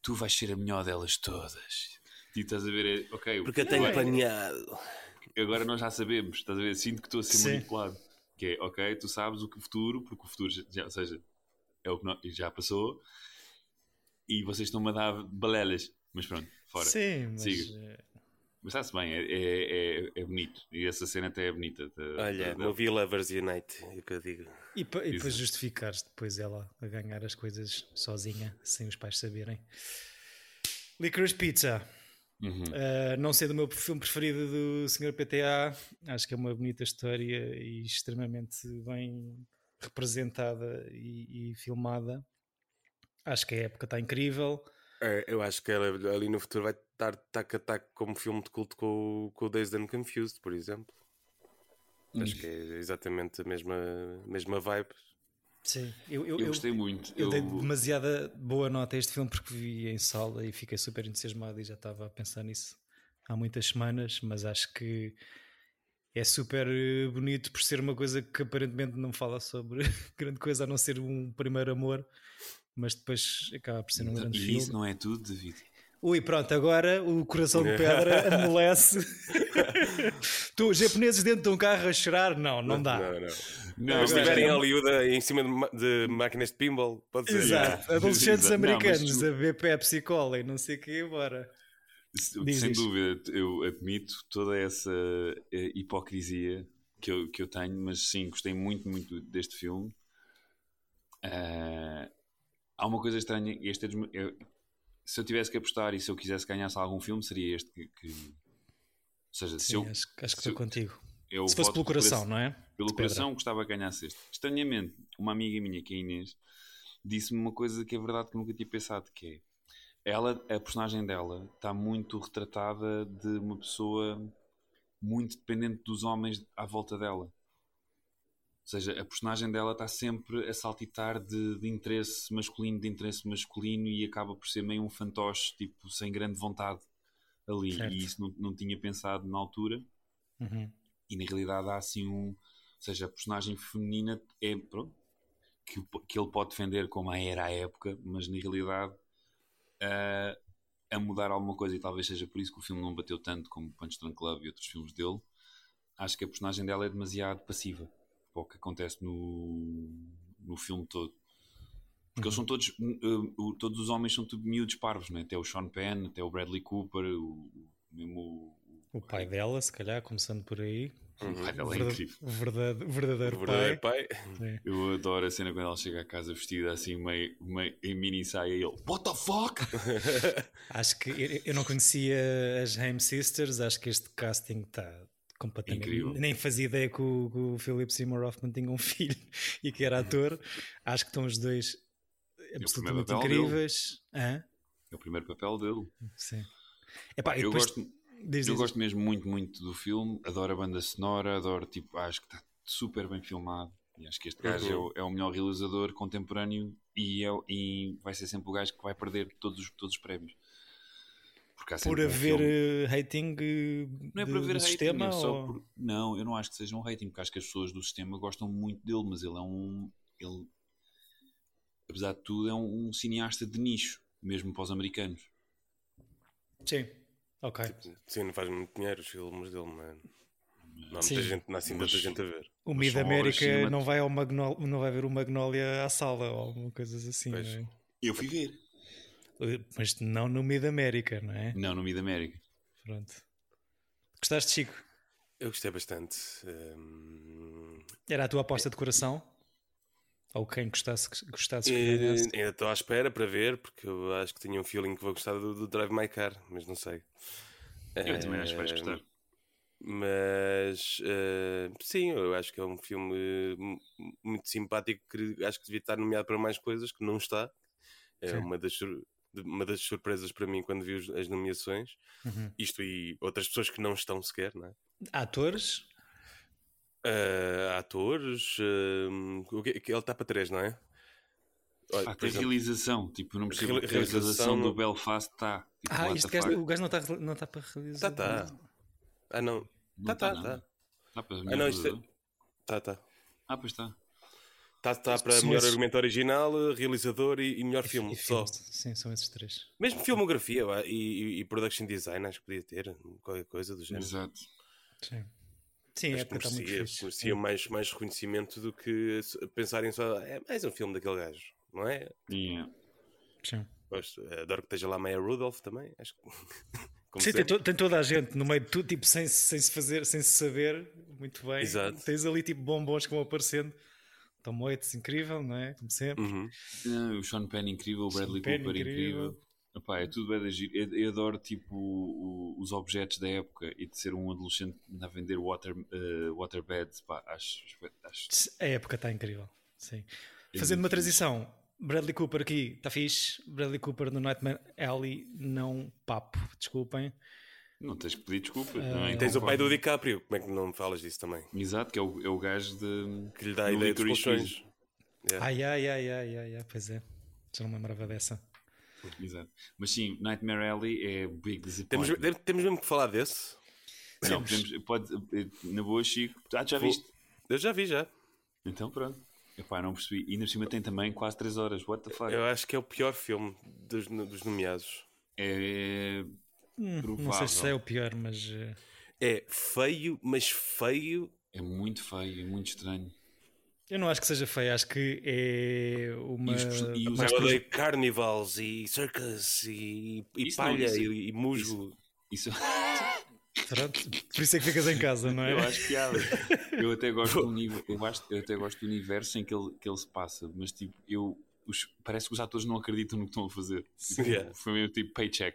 tu vais ser a melhor delas todas. E estás a ver, é, ok, Porque eu tenho agora, planeado. agora nós já sabemos, estás a ver, sinto que estou a ser Sim. manipulado. Que é, ok, tu sabes o que o futuro, porque o futuro já, ou seja, é o que nó- já passou e vocês estão-me a dar balelas. Mas pronto, fora. Sim, mas. Siga. eh, Mas está-se bem, é, é, é, é bonito. E essa cena até é bonita. da- Olha, da- Movie Lovers Unite, é o que eu digo. E, pa- e depois Isso. justificares depois ela a ganhar as coisas sozinha, sem os pais saberem. Licorice Pizza. Uhum. Uh, não sendo o meu filme preferido do Sr. PTA, acho que é uma bonita história e extremamente bem representada e, e filmada. Acho que a época está incrível. É, eu acho que ela ali no futuro vai estar tac a tac como filme de culto com, o- com o Dazed and Confused, por exemplo. Acho que é exatamente a mesma, mesma vibe. Sim, eu, eu, Eu gostei muito. eu Eu, dei demasiada boa nota a este filme porque vi em sala e fiquei super entusiasmado e já estava a pensar nisso há muitas semanas, mas acho que é super eh, bonito por ser uma coisa que aparentemente não fala sobre grande coisa a não ser um primeiro amor, mas depois acaba por ser um grande e filme. isso não é tudo, David. Ui, pronto, agora o coração de pedra amolece. tu, os japoneses dentro de um carro a chorar? Não, não dá. Não, não. Não, Se mas- estiverem em Hollywood em cima de, de máquinas de pinball, pode ser. Exato, Yeah. adolescentes Exato. Não, mas americanos tu- a ver Pepsi Cola e não sei o que, bora. Diz, Sem diz. dúvida, eu admito toda essa eh, hipocrisia que eu, que eu tenho, mas sim, gostei muito, muito deste filme. Ah, há uma coisa estranha, este é eu- se eu tivesse que apostar e se eu quisesse ganhar algum filme, seria este que. que- seja, se Sim, eu, acho, acho que se estou contigo. eu Se fosse pelo coração, esse- não é? pelo De pedra. coração gostava que ganhasse este. Estranhamente, uma amiga minha, que é a Inês, disse-me uma coisa que é verdade que nunca tinha pensado, que é ela, a personagem dela está muito retratada de uma pessoa muito dependente dos homens à volta dela. Ou seja, a personagem dela está sempre a saltitar de, de interesse masculino, de interesse masculino e acaba por ser meio um fantoche, tipo, sem grande vontade ali. Certo. E isso não, não tinha pensado na altura Uhum. e na realidade há assim um. Ou seja, a personagem feminina é. Pronto, que, que ele pode defender como a era à época, mas na realidade ah, a mudar alguma coisa, e talvez seja por isso que o filme não bateu tanto como Punch Drunk Love e outros filmes dele. Acho que a personagem dela é demasiado passiva para o que acontece no, no filme todo. Porque eles são todos, uh, todos os homens são tudo miúdos parvos, né? até o Sean Penn, até o Bradley Cooper, o, mesmo o, O pai dela, se calhar, começando por aí. o pai dela é incrível. o verdade- o O verdadeiro, verdadeiro pai. pai. Eu adoro a cena quando ela chega à casa vestida assim, meio, meio em mini saia e ele, What the fuck? Acho que eu, eu não conhecia as Haim Sisters, acho que este casting está completamente. Incrível. Nem fazia ideia que o, que o Philip Seymour Hoffman tinha um filho e que era ator. acho que estão os dois absolutamente papel dele. incríveis. Hã? É o primeiro papel dele. Sim. Epá, eu depois- gosto, diz, eu diz. gosto mesmo muito, muito do filme. Adoro a banda sonora, adoro, tipo, acho que está super bem filmado. E acho que este gajo é, o, é o melhor realizador contemporâneo e, é, e vai ser sempre o gajo que vai perder todos os, todos os prémios. Por um haver filme- eh, hating eh, Não é por haver do hating, sistema? é ou- por- Não, eu não acho que seja um rating, porque acho que as pessoas do sistema gostam muito dele, mas ele é um. Ele, apesar de tudo, é um, um cineasta de nicho, mesmo para os americanos. Sim, ok. Sim, não faz muito dinheiro os filmes dele, mano. Não há muita gente, não há assim Mas- tanta gente a ver. O Mid América não vai, ao Magnol... não vai ver o Magnolia à sala ou alguma coisa assim, Pois. não é? Eu fui ver. Mas não no Mid América, não é? Não, no Mid América. Pronto. Gostaste, Chico? Eu gostei bastante. hum, Era a tua aposta de coração? Ou quem gostasse, gostasse que ganhasse. ainda estou à espera para ver, porque eu acho que tinha um feeling que vou gostar do, do Drive My Car, mas não sei. Eu também acho que vais Eh, gostar. Mas eh, sim, eu acho que é um filme mu- muito simpático que acho que devia estar nomeado para mais coisas, que não está. É Sim. uma das, uma das surpresas para mim quando vi as nomeações. Uhum. Isto e outras pessoas que não estão sequer, não é? Atores, atores, eh, o que, ele está para três, não é? Olha, Ah, tem exemplo, realização, tipo, não percebo Real- a realização realização do Belfast está. Tipo, Ah, este gajo, o gajo não está não tá para realizar. Tá, tá. Ah, não. Não Tá, tá, não. tá. Tá para Ah, melhor não, isto é-? Tá, tá. Ah, pois está. Tá, tá para melhor esses- argumento original, realizador e, e melhor E- filme, e só. Sim, são esses três. Mesmo filmografia a- e, e- e production design, acho que podia ter qualquer coisa do género. Exato. Sim, sim época está muito merecia, merecia mais, mais reconhecimento do que pensarem só, é mais um filme daquele gajo, não é? Yeah. Sim. Gosto, adoro que esteja lá Maya Rudolph também, acho que. Como Sim, tem, to- tem toda a gente no meio de tudo, tipo, sem, sem se fazer, sem se saber muito bem. Exato. Tens ali tipo bombons que vão aparecendo. Tom Waits, incrível, não é? Como sempre. Uhum. Não, o Sean Penn incrível, o Sean Bradley Penn Cooper incrível. incrível. Epá, é tudo bem da giro. Eu, eu adoro tipo o- os objetos da época e de ser um adolescente a vender water, eh, waterbeds. Pá, acho, acho A época está incrível. Sim. É Fazendo uma transição, Bradley Cooper aqui, está fixe. Bradley Cooper no Nightmare Alley, não papo, desculpem. Não tens que pedir desculpa. Ah, também, Tens o pai do. DiCaprio, como é que não me falas disso também? Exato, que é o, é o gajo de. Que lhe dá a ideia colchões. Yeah. Ai, ai, ai, ai, ai, ai, pois é. Já não me lembrava dessa. Exato. Mas sim, Nightmare Alley é Big Temos, Disappointment. temos mesmo que falar desse. Não, podemos, pode, eh, na boa, Chico. Ah, já Vou- viste? Eu já vi, já. Então pronto. Epá, não percebi. E por cima tem também quase 3 horas. What the fuck? Eu acho que é o pior filme dos, dos nomeados. É. Hum, não sei se é o pior, mas. eh, É feio, mas feio. É muito feio, é muito estranho. Eu não acho que seja feio, acho que é uma. E os e os carnivals e circus e, e Isso palha isso- e, e musgo. Isso Pronto, por isso é que ficas em casa, não é? eu acho piada. Eu até gosto do universo, eu, acho- eu até gosto do universo em que ele, que ele se passa, mas tipo, eu os- parece que os atores não acreditam no que estão a fazer. Tipo, Yeah. Foi meio tipo paycheck.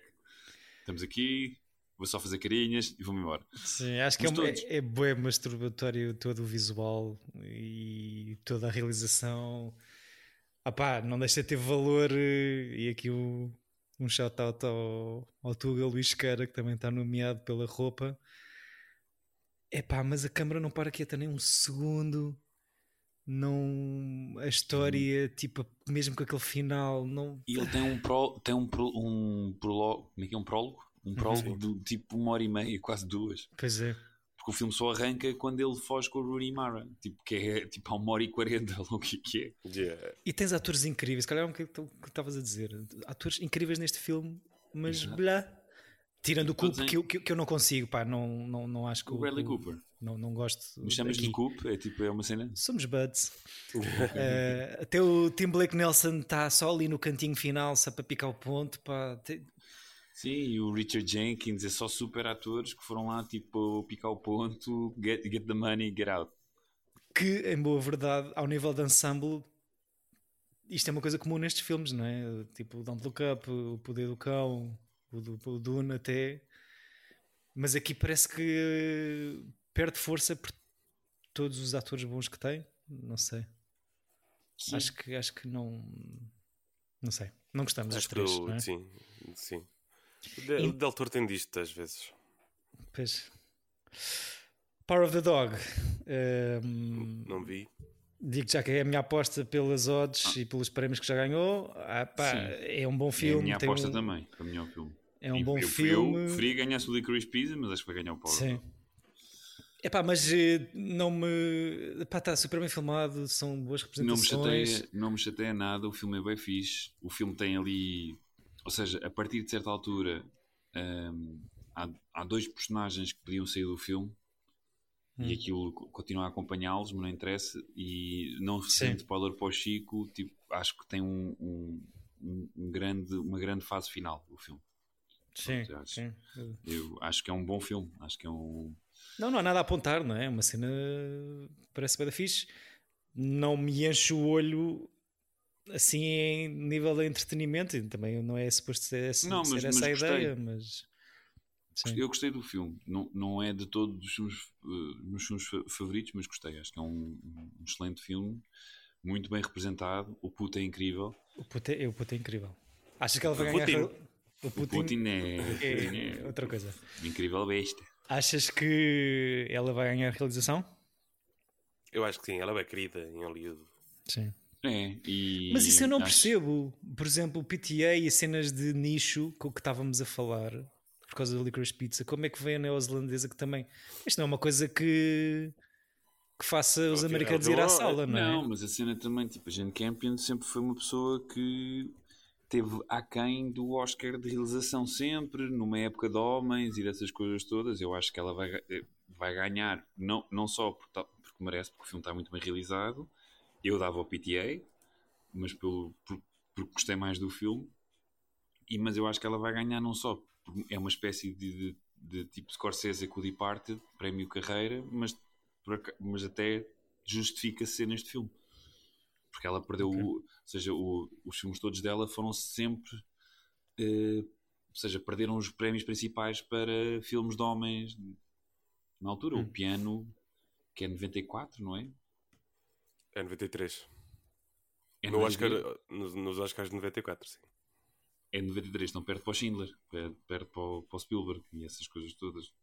Estamos aqui, vou só fazer carinhas e vou-me embora. Sim, acho que é, Mas todos. é, é bué masturbatório todo o visual e toda a realização. Ah pá, não deixa de ter valor. eh, E aqui o, um shout-out ao, ao Tuga Luís Cara, que também está nomeado pela roupa. É pá, mas a câmara não para quieta nem um segundo. Não. A história, tipo, mesmo com aquele final, não. E ele tem um pró, tem um, pro, um prólogo, como é que é um prólogo? Um prólogo de tipo uma hora e meia, quase duas. Pois é. Porque o filme só arranca quando ele foge com o Rooney Mara. Tipo, que é tipo a uma hora e quarenta, ou o que é que é. Yeah. E tens atores incríveis, se calhar é um o que estavas a dizer. Atores incríveis neste filme, mas Exato. blá. Tirando o Coop, em- que, eu- que, eu- que eu não consigo, pá, não, não, não acho que O Bradley Cooper. Não, não gosto. Me chamas de. Coop, é tipo, é uma cena. Somos buds. Eh, até o Tim Blake Nelson está só ali no cantinho final, só para picar o ponto. Pá. Te- Sim, e o Richard Jenkins é só super atores que foram lá tipo picar o ponto, get, get the money, get out. Que, em boa verdade, ao nível de ensemble, isto é uma coisa comum nestes filmes, não é? Tipo o Don't Look Up, o Poder do Cão, o, do, o Dune até. Mas aqui parece que eh, perde força por todos os atores bons que tem. Não sei. Acho que, acho que não. Não sei. Não gostamos dos Acho que três. não é? sim, sim. O De- E- O Del Toro tem disto às vezes. Pois. Power of the Dog. Ehm, Não vi. Digo já que é a minha aposta pelas odds e pelos prémios que já ganhou. Ah, pá, é um bom é a filme. minha tem aposta um- também, para é filme. É um E bom eu, filme. Eu preferia ganhasse o Licorice Pizza, mas acho que vai ganhar o Power. Sim. Epá, mas eh, não me. Epá, está super bem filmado, são boas Não me, representações. chateia, não me chateia nada, o filme é bem fixe. O filme tem ali. Ou seja, a partir de certa altura, hum, há, há dois personagens que podiam sair do filme Hum. e aquilo co- continua a acompanhá-los, mas não interessa. E não Sim. sendo spoiler para o Chico, tipo, acho que tem um, um- um- um grande, uma grande fase final o filme. Sim, Pronto, acho. sim. Eu acho que é um bom filme. Acho que é um. Não, não há nada a apontar, não é? Uma cena parece bem da fixe. não me enche o olho assim em nível de entretenimento. E também não é suposto ser, Não, ser mas- essa mas a gostei. ideia, mas. Sim. Eu gostei do filme. Não, não é de todos os filmes, eh, meus filmes fa- favoritos, mas gostei. Acho que é um, um excelente filme, muito bem representado. O puto é incrível. O puto é, o puto é incrível. Achas que ela vai O ganhar? Putin. O O Putin, Putin é, é outra coisa. é incrível besta. Achas que ela vai ganhar realização? Eu acho que sim, ela é querida em Hollywood. Sim. É, e Mas isso eu não acho- percebo. Por exemplo, o PTA e as cenas de nicho com o que estávamos a falar por causa da Licorice Pizza, como é que vem a neozelandesa que também. Isto não é uma coisa que, que faça os Ok, americanos ela ir à sala, não é? Não, mas a cena também, tipo, a Jane Campion sempre foi uma pessoa que teve aquém do Oscar de realização sempre, numa época de homens e dessas coisas todas. Eu acho que ela vai, eh, vai ganhar, não, não só porque, porque merece, porque o filme está muito bem realizado. Eu dava ao PTA, mas pelo, por- porque gostei mais do filme. E, mas eu acho que ela vai ganhar não só porque é uma espécie de, de, de tipo Scorsese com o Departed, prémio carreira, mas, mas até justifica ser neste filme. Porque ela perdeu, Ok. o, ou seja, o- os filmes todos dela foram sempre, eh, ou seja, perderam os prémios principais para filmes de homens na altura. Hum. O Piano, que é 94, não é? É 93. É no 93. Oscar, nos, nos Oscars de 94, sim. É 93, não perde para o Schindler, perde, perde para, o, para o Spielberg e essas coisas todas.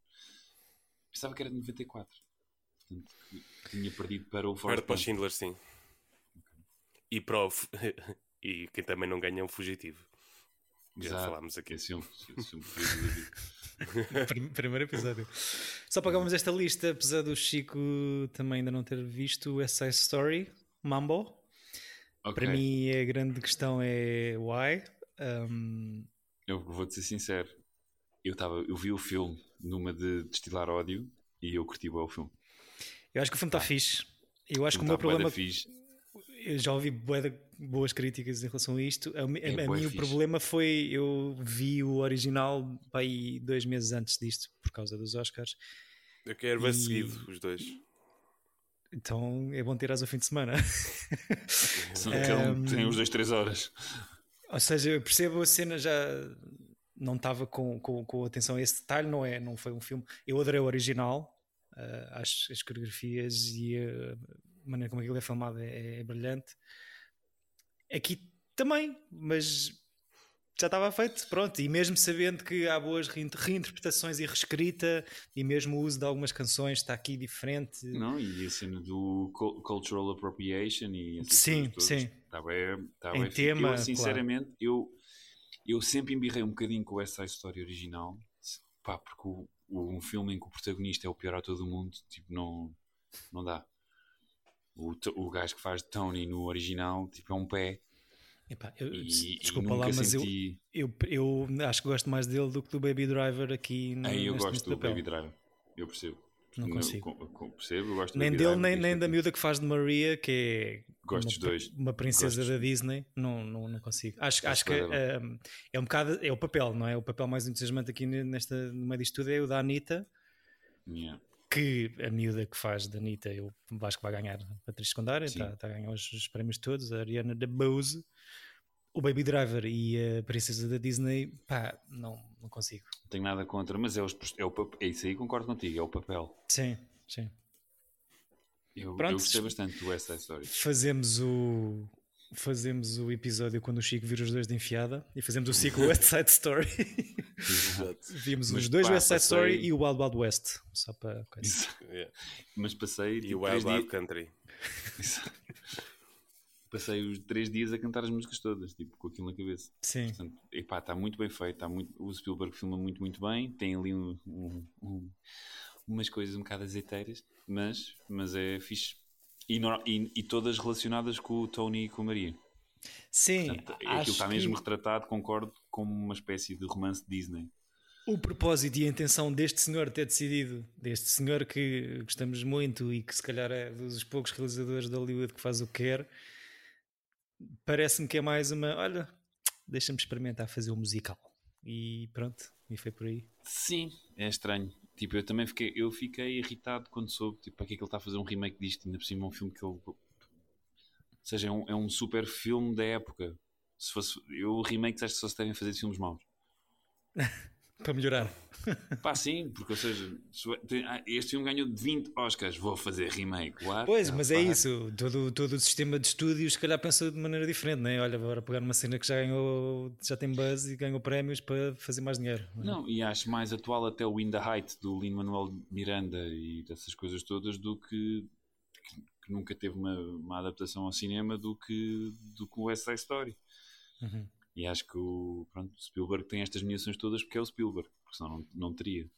Pensava que era de 94. Portanto, que tinha perdido para o Perde Forrest para o. Schindler, sim. E para o... e quem também não ganha é um fugitivo. Já Exato. falámos aqui. Esse filme, esse filme foi divertido. Prim- Primeiro episódio. Só para acabarmos esta lista, apesar do Chico também ainda não ter visto Side Story, Mambo. Ok, Para mim a grande questão é why. Um, eu vou-te ser sincero. Eu, tava, eu vi o filme numa de destilar ódio e eu curti bem o filme. eu acho que o filme está fixe. Eu acho que o meu tá problema. fixe. Eu já ouvi boas críticas em relação a isto. A, a- É a bué mim o problema foi eu vi o original aí dois meses antes disto, por causa dos Oscars. Eu quero ver E- seguido, os dois. Então é bom tirar o fim de semana. Aquele- Um, Tem os dois, três horas. Ou seja, eu percebo a cena já não estava com, com, com atenção a esse detalhe, não é? Não foi um filme. Eu adorei o original, ah, acho as coreografias e a maneira como aquilo é filmado é, é brilhante. Aqui também, mas já estava feito, pronto. E mesmo sabendo que há boas rein- reinterpretações e reescrita, e mesmo o uso de algumas canções está aqui diferente. Não, e a cena do cul- cultural appropriation e Sim, sim. Está bem, tá Em bem fixe. tema, Eu, sinceramente, eu, eu sempre embirrei um bocadinho com essa história original. Pá, porque o, o- um filme em que o protagonista é o pior ator do mundo, tipo, não, não dá. O, o gajo que faz de Tony no original, tipo, é um pé. Epá, eu- E, desculpa e lá, mas eu, senti... eu, eu acho que gosto mais dele do que do Baby Driver aqui no, Aí eu gosto do papel. Baby Driver. Eu percebo. Não consigo. co- co- percebo, eu gosto do Nem Baby dele, Driver, nem, nem da miúda que faz de Maria, que é Gosto uma, dois. uma princesa Gosto. da Disney. Não, não, não consigo. Acho, Acho acho que que vai um, é um bocado é o papel, não é? O papel mais entusiasmante aqui nesta, no meio disto tudo é o da Anitta, Yeah. Que a miúda que faz da Anitta, eu acho que vai ganhar a atriz secundária, está tá a ganhar os, os prémios todos, a Ariana DeBose. O Baby Driver e a princesa da Disney, pá, não, não consigo. Não tenho nada contra, mas é, os, é, o, é isso aí, concordo contigo, é o papel. Sim, sim. Eu, Pronto, eu gostei bastante do West Side Story. Fazemos o fazemos o episódio quando o Chico vira os dois de enfiada e fazemos o ciclo West Side Story. Exato. Vimos Mas os dois pá, West Side passei- Story e o Wild Wild West. Só para. Yeah. Mas passei, E tipo, o três Wild Wild dias, Country. passei os três dias a cantar as músicas todas, tipo, com aquilo na cabeça. Sim. Portanto, epá, está muito bem feito, está muito, o Spielberg filma muito, muito bem, tem ali um- um- um- umas coisas um bocado azeiteiras, mas, mas é fixe. E, nor- e- e todas relacionadas com o Tony e com a Maria. Sim, Portanto, aquilo acho está que mesmo retratado, concordo, como uma espécie de romance Disney. o propósito e a intenção deste senhor ter decidido, deste senhor que gostamos muito e que se calhar é dos poucos realizadores de Hollywood que faz o que quer, parece-me que é mais uma, olha, deixa-me experimentar fazer o musical. E pronto, e foi por aí. Sim, é estranho. Tipo, eu também fiquei, eu fiquei irritado quando soube, tipo, para que é que ele está a fazer um remake disto, ainda por cima um filme que ele seja, é um, é um super filme da época. Se fosse, eu o remake acho que só se devem fazer filmes maus. Para melhorar. Pá, sim, porque ou seja, ah, este filme ganhou 20 Oscars, vou fazer remake. What Pois, mas é isso. Todo, todo o sistema de estúdios, se calhar, pensa de maneira diferente, não é? Olha, agora pegar uma cena que já ganhou, já tem buzz e ganhou prémios para fazer mais dinheiro. não é? Não, e acho mais atual até o In the Height do Lin-Manuel Miranda e dessas coisas todas do que, que, que nunca teve uma, uma adaptação ao cinema do que, do que o West Side Story. Uhum. E acho que o pronto, o Spielberg tem estas nomeações todas porque é o Spielberg, porque senão não, não teria.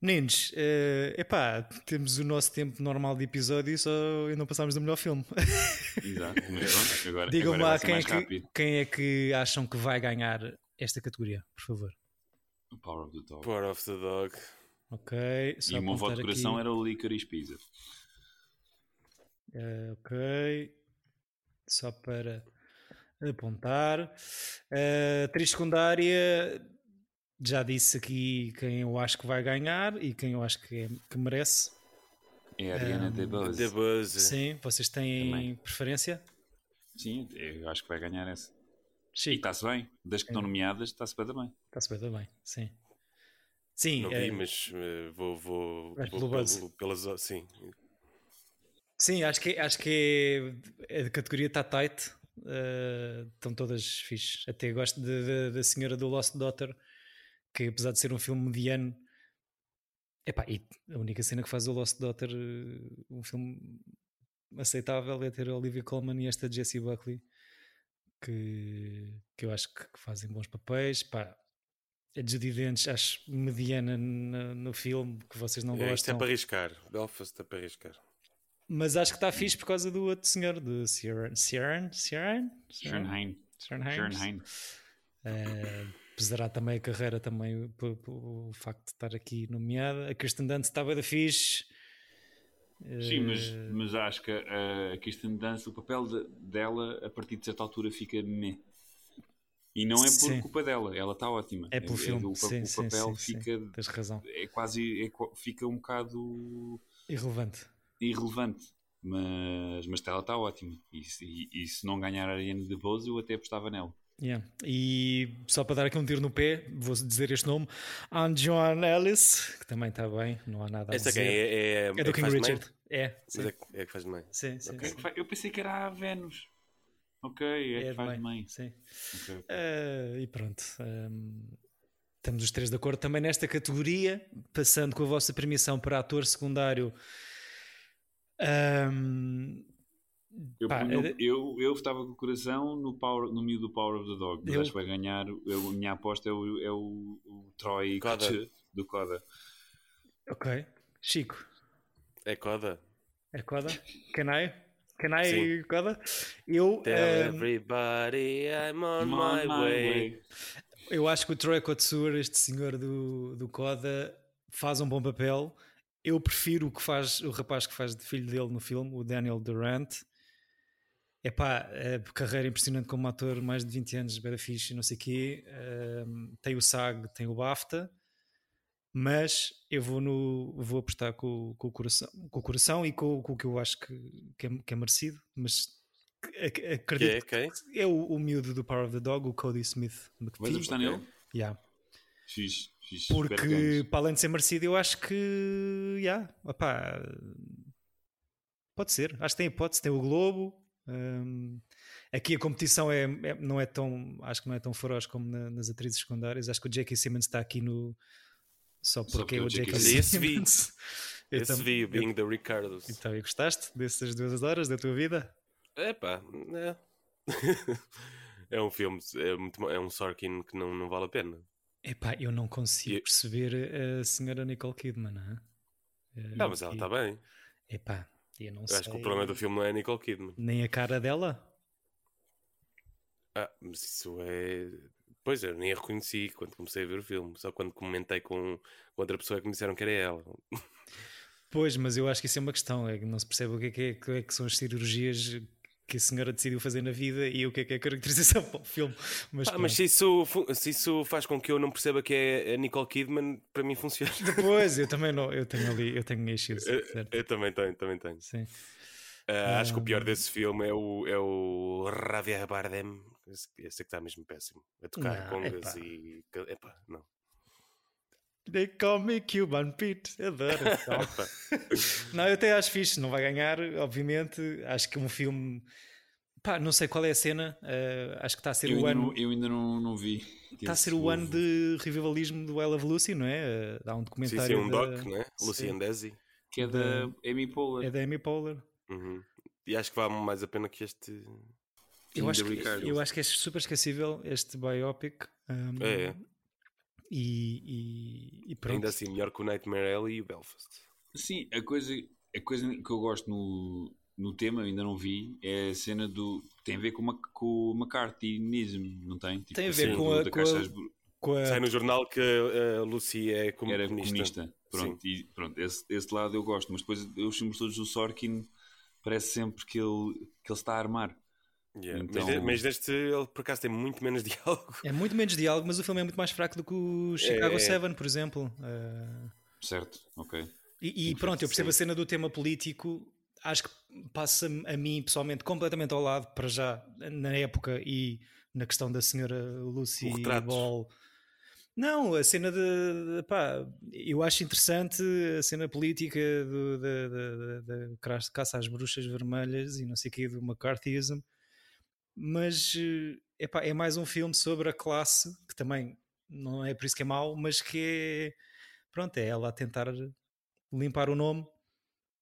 Meninos, eh, epá, temos o nosso tempo normal de episódio só e não passámos do melhor filme. Exato, mas pronto, agora, Digam-me agora lá quem é, que, quem é que acham que vai ganhar esta categoria, por favor. O Power of the Dog. Power of the Dog. Ok, só E o meu voto de coração aqui. era o Licorice Pizza. Eh, ok. Só para apontar. Eh, atriz secundária, já disse aqui quem eu acho que vai ganhar e quem eu acho que, é- que merece. É a Ariana Um, DeBose. The Buzz. Sim, vocês têm Também. preferência? Sim, eu acho que vai ganhar essa. E está-se bem. Das que estão nomeadas, está-se bem também. está-se bem também. Sim. Sim, Não vi, mas eh, vou, vou, Vais vou pelo Buzz. pelo- pelas. Sim. sim acho que, acho que é, a categoria está tight. Eh, estão todas fixes. Até gosto da senhora do Lost Daughter, que apesar de ser um filme mediano, epá, e a única cena que faz o Lost Daughter eh, um filme aceitável é ter a Olivia Colman e esta Jessie Buckley, que, que eu acho que, que fazem bons papéis. Pá, a Judy Dench acho mediana no, no filme, que vocês não É, isto é gostam. para arriscar. Belfast é para arriscar. Mas acho que está fixe por causa do outro senhor, de Ciaran. Ciaran? Ciaran? Schönheim. Eh, pesará também a carreira também p- p- o facto de estar aqui nomeada. A Kirsten Dunst estava da fixe. Sim, mas, Eh, mas acho que a, a Kirsten Dunst, o papel de- dela, a partir de certa altura, fica meh. E não é por Sim. culpa dela, ela está ótima. é pelo filme. o, pa- sim, o sim, papel sim, fica Tens razão. é quase é fica um bocado Irrelevante. Irrelevante. Mas, mas ela está ótima. E, se- e, e se não ganhar a Ariane DeBose, eu até apostava nela. Yeah. E só para dar aqui um tiro no pé, vou dizer este nome: Anjoan Ellis, que também está bem, não há nada a Esta dizer. quem é? É, É do que King de? Richard. É, é, que- é que faz de mãe. sim, sim, Ok. sim. Eu pensei que era a Vênus. Ok, é, É que de faz mãe, mãe. Sim. Ok, ok. Eh, e pronto. ehm, estamos os três de acordo também nesta categoria. Passando com a vossa permissão para ator secundário. Ehm, Eu, Pá, eh, eu, eu estava com o coração no, power, no miúdo do Power of the Dog, mas Eu- acho que vai ganhar. eu- a minha aposta é o, é o, o Troy Coda. Do Coda. ok. Chico, É coda. é Coda? Can I? Can I, Sim. Coda? Eu, Tell ehm, everybody I'm on my, my way. way. eu acho que o Troy Kotsur, este senhor do, do Coda, faz um bom papel. Eu prefiro o que faz o rapaz que faz de filho dele no filme, o Daniel Durant. Epá, é carreira impressionante como ator, mais de 20 anos, bem fixe, não sei o quê. Ehm, tem o SAG, tem o BAFTA, mas eu vou, no, vou apostar com, com o coração, com o coração e com, com o que eu acho que, que, é, que é merecido. Mas ac- Que acredito é quem? que é o, o miúdo do Power of the Dog, o Cody Smith. Vais apostar nele? Yeah. Fiz, fiz. Porque, para além de ser merecido, eu acho que. Yeah, opá, pode ser. Acho que tem hipótese. Tem o Globo. hum, aqui a competição é, é- não é tão. Acho que não é tão feroz como na- nas atrizes secundárias. Acho que o J.K. Simmons está aqui no. Só porque porque é o J.K. Simmons. Eu Esse vi, eu- Being the Ricardos. Então, e gostaste dessas duas horas da tua vida? Epá, é. é um filme, é, muito, é um Sorkin que não, não vale a pena. Epá, eu não consigo E- perceber a senhora Nicole Kidman. hã? Eh, Não, mas ela está bem. Epá, eu não Eu sei. acho que o problema do filme não é a Nicole Kidman. Nem a cara dela. Ah, mas isso é. Pois eu nem a reconheci quando comecei a ver o filme. Só quando comentei com, outra pessoa é que me disseram que era ela. Pois, mas eu acho que isso é uma questão, é que não se percebe o que é que, é, que é que são as cirurgias que a senhora decidiu fazer na vida e o que é que é a caracterização para o filme. Mas, Ah, mas se isso, se isso faz com que eu não perceba que é a Nicole Kidman, para mim funciona. depois eu também não, eu tenho ali, eu tenho issues, Eu, eu também tenho, também tenho. Sim. Uh, acho que o pior desse filme é o, é o Javier Bardem. Esse, esse é que está mesmo péssimo. A tocar Não, congas epá. e. Epá, não. They call me Cuban Pete. Adoro. Não, eu até acho fixe. Não vai ganhar, obviamente. Acho que um filme. Pá, não sei qual é a cena. eh, acho que está a ser Eu o ano. não, eu ainda não, não vi. Está a ser o ano de revivalismo do I Love Lucy, não é? Eh, Há um Sim, documentário. sim, um da- doc, né? Sim. Lucian Desi. Que é da Amy Poehler. É da Amy Poehler. Uhum. E acho que vale mais a pena que este. Eu acho, que, Ricardo. eu acho que é super esquecível este biopic. um, É, é. E, e, e pronto. Ainda assim, melhor que o Nightmare Alley e o Belfast. Sim, a coisa, a coisa que eu gosto no, no tema, ainda não vi, é a cena do. Tem a ver com, o Mac- com o McCarthyismo, não tem? Tipo, Tem a ver com a- com a- Com a- Sai no jornal que a Lucy é era comunista. comunista. Pronto, e, pronto esse, esse lado eu gosto, mas depois os filmes todos do Sorkin parece sempre que ele, que ele está a armar. Yeah. Então- Mas, mas neste, ele por acaso tem muito menos diálogo. É muito menos diálogo, mas o filme é muito mais fraco do que o Chicago É. 7, por exemplo. Uh, Certo, ok. E, e pronto, eu percebo Sim. a cena do tema político, acho que passa a mim pessoalmente completamente ao lado, para já, na época e na questão da senhora Lucy. Ball. Não, a cena de, de- pá, eu acho interessante a cena política do- da, da- da- da cra- caça às bruxas vermelhas e não sei o que do McCarthyism, mas eh, epá, é mais um filme sobre a classe, que também não é por isso que é mau, mas que é, pronto, é ela a tentar limpar o nome.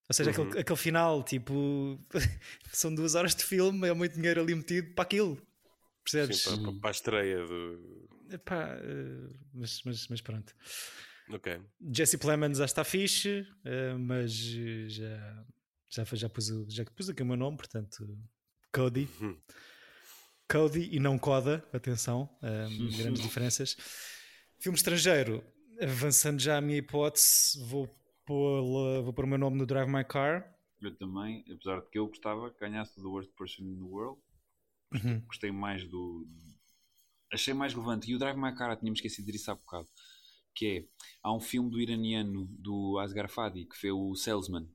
Ou seja, Uhum. aquele, aquele final, tipo, são duas horas de filme, é muito dinheiro ali metido para aquilo. Percebes? Sim, para, para a estreia do. Epá, eh, mas, mas, mas pronto. Ok. Jesse Plemons já está fixe, eh, mas já, já, já, pus, já pus aqui o meu nome, portanto, Cody. Uhum. Cody e não Coda, atenção, grandes diferenças. Filme estrangeiro, avançando já a minha hipótese, vou pôr, vou pôr o meu nome no Drive My Car. Eu também, apesar de que eu gostava que ganhasse The Worst Person in the World, Uhum. gostei mais do. Achei mais relevante. E o Drive My Car, tínhamos esquecido disso há bocado. Que é, há um filme do iraniano, do Asghar Fadi, que foi o Salesman,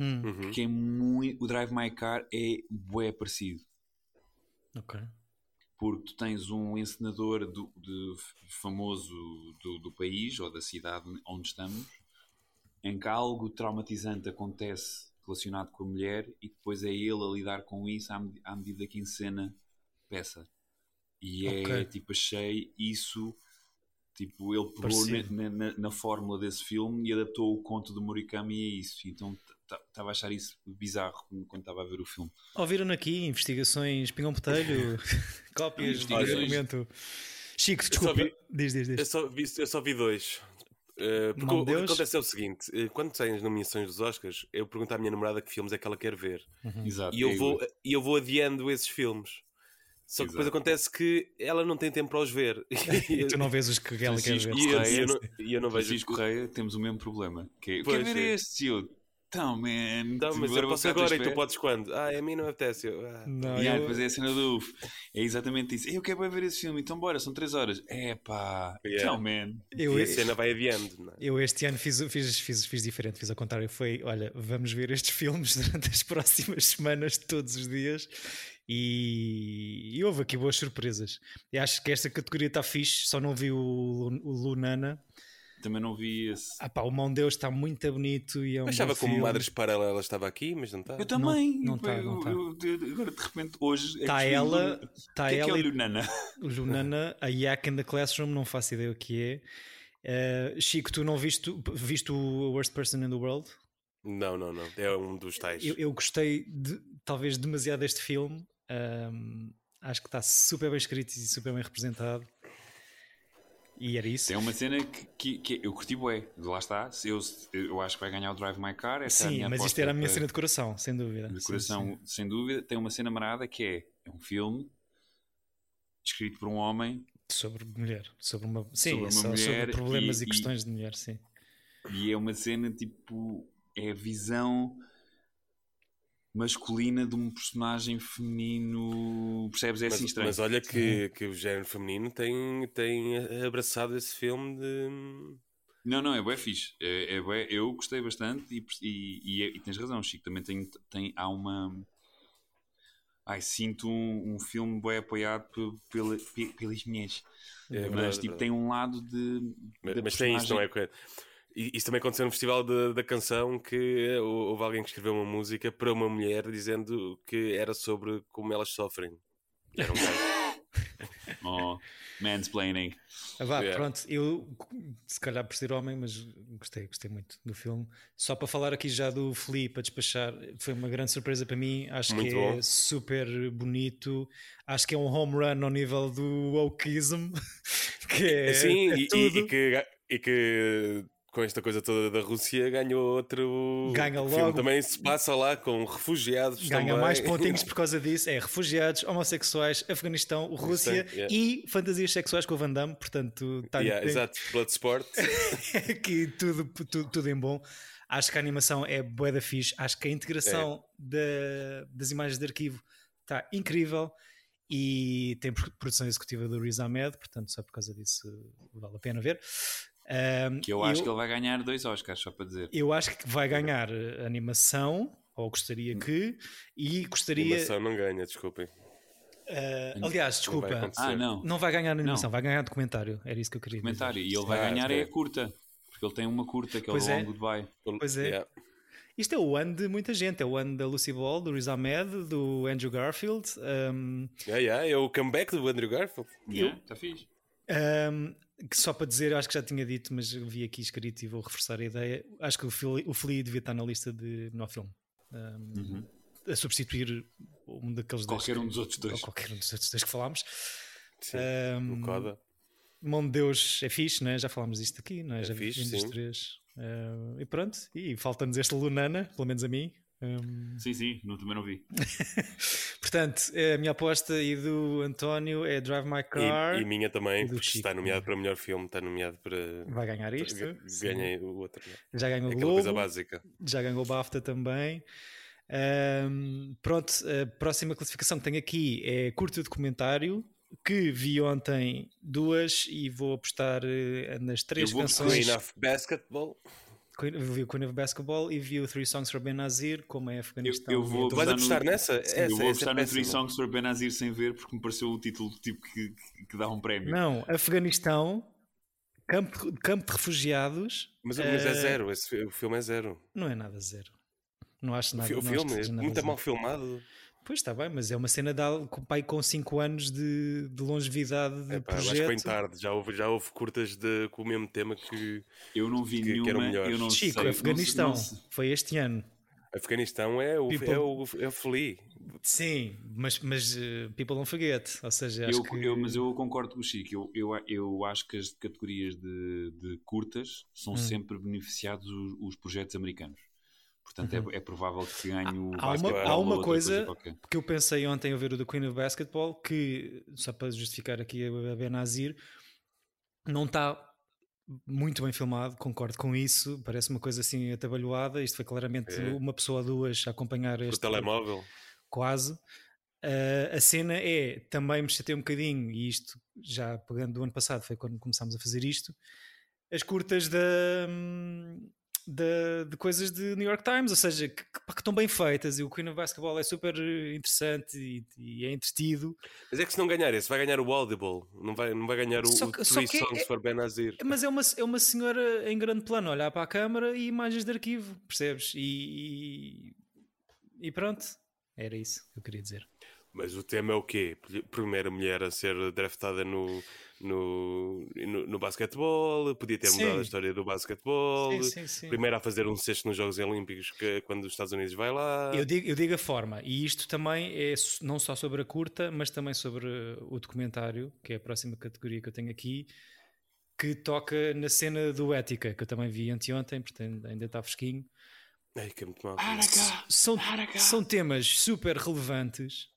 Hum, Uhum. que é muito. O Drive My Car é bué parecido. Ok. Porque tu tens um encenador do, de- famoso do, do país ou da cidade onde estamos, em que algo traumatizante acontece relacionado com a mulher e depois é ele a lidar com isso à, à medida que encena peça. E é Ok. tipo, achei isso. Tipo, ele pegou na, na- na fórmula desse filme e adaptou o conto do Murakami a isso. Então estava a achar isso bizarro quando estava a ver o filme. Ouviram aqui investigações Pingão Botelho, cópias de argumento. Chico, desculpa. vi- Diz, diz, Eu diz. só vi, eu só vi dois. Uh, porque Mão o, que acontece é o seguinte: uh, quando saem as nomeações dos Oscars, eu pergunto à minha namorada que filmes é que ela quer ver. Exato. E eu é vou, e eu vou adiando esses filmes. Só que depois acontece que ela não tem tempo para os ver. e, Tu não vês os que ela quer ver. E eu, eu não, eu não vejo. Francisco Correia, temos o mesmo problema. Que é, quer ver é. este? Eu, então, man. Então, mas eu vou posso agora e tu espera." podes quando? Ah, a mim não apetece. Eu, ah. Não, E aí, eu- depois é a cena do UF. É exatamente isso. Eu quero ver esse filme, então bora, são 3 horas. É pá, Yeah. então, man. eu, E a cena vai adiando. Não é? eu este ano fiz, fiz, fiz, fiz diferente, fiz ao contrário. Foi, olha, vamos ver estes filmes durante as próximas semanas, todos os dias. E, e houve aqui boas surpresas. E acho que esta categoria está fixe, só não vi o, o Lunana. Também não vi esse. Ah pá, o Mão Deus está muito bonito e é um Achava como. Madres Paralelas estava aqui, mas não está. Eu também. não tá, Eu- não tá. eu- eu- agora, de repente, hoje. é Está ela, está que é é ela o e Lunana? o Lunana, a Yak in the Classroom, não faço ideia o que é. Eh, Chico, tu não viste, viste o Worst Person in the World? Não, não, não. É um dos tais. Eu, eu gostei de, talvez demasiado deste filme. Ahm, acho que está super bem escrito e super bem representado. E era isso. Tem uma cena que, que, que eu curti bué. Lá está. Eu, eu acho que vai ganhar o Drive My Car. Essa é a Sim, minha mas isto era a minha para- cena de coração, sem dúvida. de Sim, coração, sim. sem dúvida. Tem uma cena marada que é, é um filme escrito por um homem Sobre mulher, sobre uma, sim, Sobre é uma só mulher sobre problemas e, e- e- questões de mulher, sim. e é uma cena tipo. É a visão masculina de um personagem feminino. Percebes? É assim mas, estranho. mas olha que, que o género feminino tem, tem abraçado esse filme de. Não, não, é bué fixe. É, é bué, eu gostei bastante e, e, e, é- e tens razão, Chico. Também tem, tem, há uma. Ai, sinto um, um filme bem apoiado pe- pela, pe- pelas mulheres. É mas verdade, tipo, verdade. tem um lado de. Mas, mas tem isso, não é? E Isso também aconteceu no Festival da, da Canção que houve alguém que escreveu uma música para uma mulher dizendo que era sobre como elas sofrem. Era um gajo. Oh, mansplaining. Ah, vá, Yeah. pronto, eu se calhar por ser homem, mas gostei, gostei muito do filme. Só para falar aqui já do Flea para despachar, foi uma grande surpresa para mim. Acho Muito que bom. é super bonito. Acho que é um home run ao nível do wokeism, que é, Sim, é e, e- tudo. e que, e que com esta coisa toda da Rússia ganhou outro Ganha o filme logo. também se passa lá com refugiados Ganha também. mais pontinhos por causa disso. É refugiados, homossexuais, Afeganistão, Rússia yeah. e fantasias sexuais com o Van Damme. Portanto, tá, Yeah, tem- exato, Bloodsport. que tudo, tudo, tudo em bom. Acho que a animação é bué da fixe. Acho que a integração da- das imagens de arquivo está incrível e tem pro- produção executiva do Riz Ahmed, portanto, só por causa disso vale a pena ver. Um, Que eu acho que ele vai ganhar dois Oscars, só para dizer. eu acho que vai ganhar eh, animação, ou gostaria que, e gostaria. Animação não ganha, desculpem. eh, aliás, Não vai desculpa. Ah, não. não vai ganhar animação, Não. vai ganhar documentário. Era isso que eu queria dizer. Comentário. E ele vai Ah, ganhar é a curta. Porque ele tem uma curta, que é o Pois é. Long Goodbye. Pois é. Yeah. Isto é o ano de muita gente. É o ano da Lucy Ball, do Riz Ahmed, do Andrew Garfield. um, Yeah, yeah, é o comeback do Andrew Garfield. Yeah, Está fixe. um, que só para dizer, eu acho que já tinha dito, mas eu vi aqui escrito e vou reforçar a ideia. Acho que o Flea, o Flea devia estar na lista de no filme. Um, A substituir um daqueles dois Qualquer que- um dos outros dois. Qualquer um dos outros dois que falámos. Sim, Um, o Coda. Mão de Deus é fixe, né? já falámos disto aqui, não é? É já fixe, vimos os três. Uh, e pronto, e falta-nos este Lunana, pelo menos a mim. Um, Sim, sim, não, também não vi. portanto, a minha aposta e do António é Drive My Car. E, e minha também, e porque Chico. está nomeado para melhor filme, está nomeado para. Vai ganhar isto. Ganhei o outro. Já ganhou o Aquela coisa básica. já ganhou o BAFTA também. Ahm, pronto, a próxima classificação que tenho aqui é curto documentário, que vi ontem duas e vou apostar eh, nas três Eu vou canções. Of Basketball. Queen- Vi o Queen of Basketball e vi o Three Songs for Benazir, como é Afeganistão. Eu- eu vou Tu vais Apostar no- nessa? Sim, essa eu vou essa apostar é no Three. Songs for Benazir sem ver, porque me pareceu o título tipo que, que, que dá um prémio. Não, Afeganistão, campo, campo de refugiados. Mas, mas é eh, zero, esse, o filme é zero. Não é nada zero. Não acho nada. o filme que é muito zero. mal filmado. Pois está bem, mas é uma cena de, com pai com 5 anos de, de longevidade de Epá, acho que projeto. bem tarde. Já houve, já houve curtas de, com o mesmo tema que Eu não vi Que- que nenhuma. melhores. eu não Chico, sei, não Afeganistão, Não, sei- foi este ano. Afeganistão é o, People- é o, é o Flea. Sim, mas, mas eh, people don't forget. Ou seja, acho eu, que... eu- mas eu concordo com o Chico. Eu, eu, eu acho que as categorias de, de curtas Hum. são sempre beneficiados os, os projetos americanos. Portanto, é, é provável que ganhe o Uhum. Há uma- há uma coisa- qualquer. Porque eu pensei ontem a ver o The Queen of Basketball, que, só para justificar aqui a Benazir, não está muito bem filmado, concordo com isso, parece uma coisa assim atabalhoada. Isto foi claramente É. uma pessoa ou duas a acompanhar O este telemóvel. quase. Ah, a cena é também me chatei um bocadinho, e isto já pegando do ano passado, foi quando começámos a fazer isto. As curtas da, da- de coisas de New York Times, ou seja, que, que, que estão bem feitas. E o Queen of Basketball é super eh, interessante e, e é entretido, Mas é que se não ganhar esse, vai ganhar o Audible. Não vai, não vai ganhar o, Só o Three é- Songs for Benazir. mas é uma, é uma senhora em grande plano olhar para a câmara e imagens de arquivo, percebes? E, e, e pronto, era isso que eu queria dizer. Mas o tema é o quê? Primeira mulher a ser draftada no, no, no, no basquetebol, podia ter Sim. mudado a história do basquetebol. Sim, sim, sim. Primeira a fazer um cesto nos Jogos Olímpicos que, quando os Estados Unidos vai lá. Eu digo, eu digo a forma, e isto também é não só sobre a curta, mas também sobre o documentário, que é a próxima categoria que eu tenho aqui, que toca na cena do Ética, que eu também vi anteontem, portanto ainda está fresquinho. Ai, que é muito mal. São, são temas super relevantes,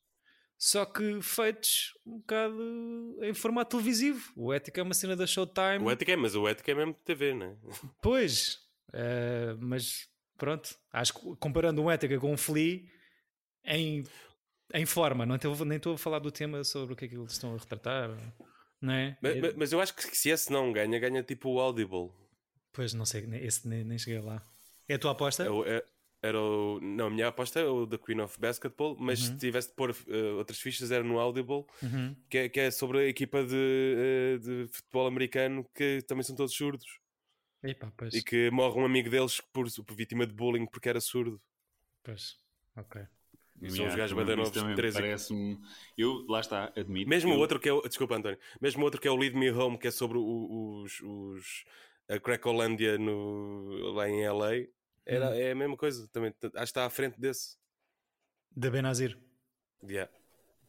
só que feitos um bocado em formato televisivo. O Ética é uma cena da Showtime. O ética é, mas o ética é mesmo de TV, não é? Pois, eh, mas pronto, acho que comparando um Ética com um Flea em, em forma, não estou, nem estou a falar do tema sobre o que é que eles estão a retratar, não é? Mas, mas- mas eu acho que se esse não ganha, ganha tipo o Audible. Pois não sei, esse nem, nem cheguei lá. É a tua aposta? É o- é- Era o, não, a minha aposta é o The Queen of Basketball, mas se tivesse de pôr uh, outras fichas era no Audible, Uhum. que é, que é sobre a equipa de, uh, de futebol americano que também são todos surdos pois, e que morre um amigo deles por, por vítima de bullying porque era surdo. pois, ok. E são os gajos novos, também treze- parece-me. Eu, lá está, admito. Mesmo eu, o outro que é o, desculpa António, mesmo o outro que é o Lead Me Home, que é sobre o- os, os a Cracolândia no, lá em LA, era, Hum. é a mesma coisa, também acho que está à frente desse. Da Benazir. Yeah.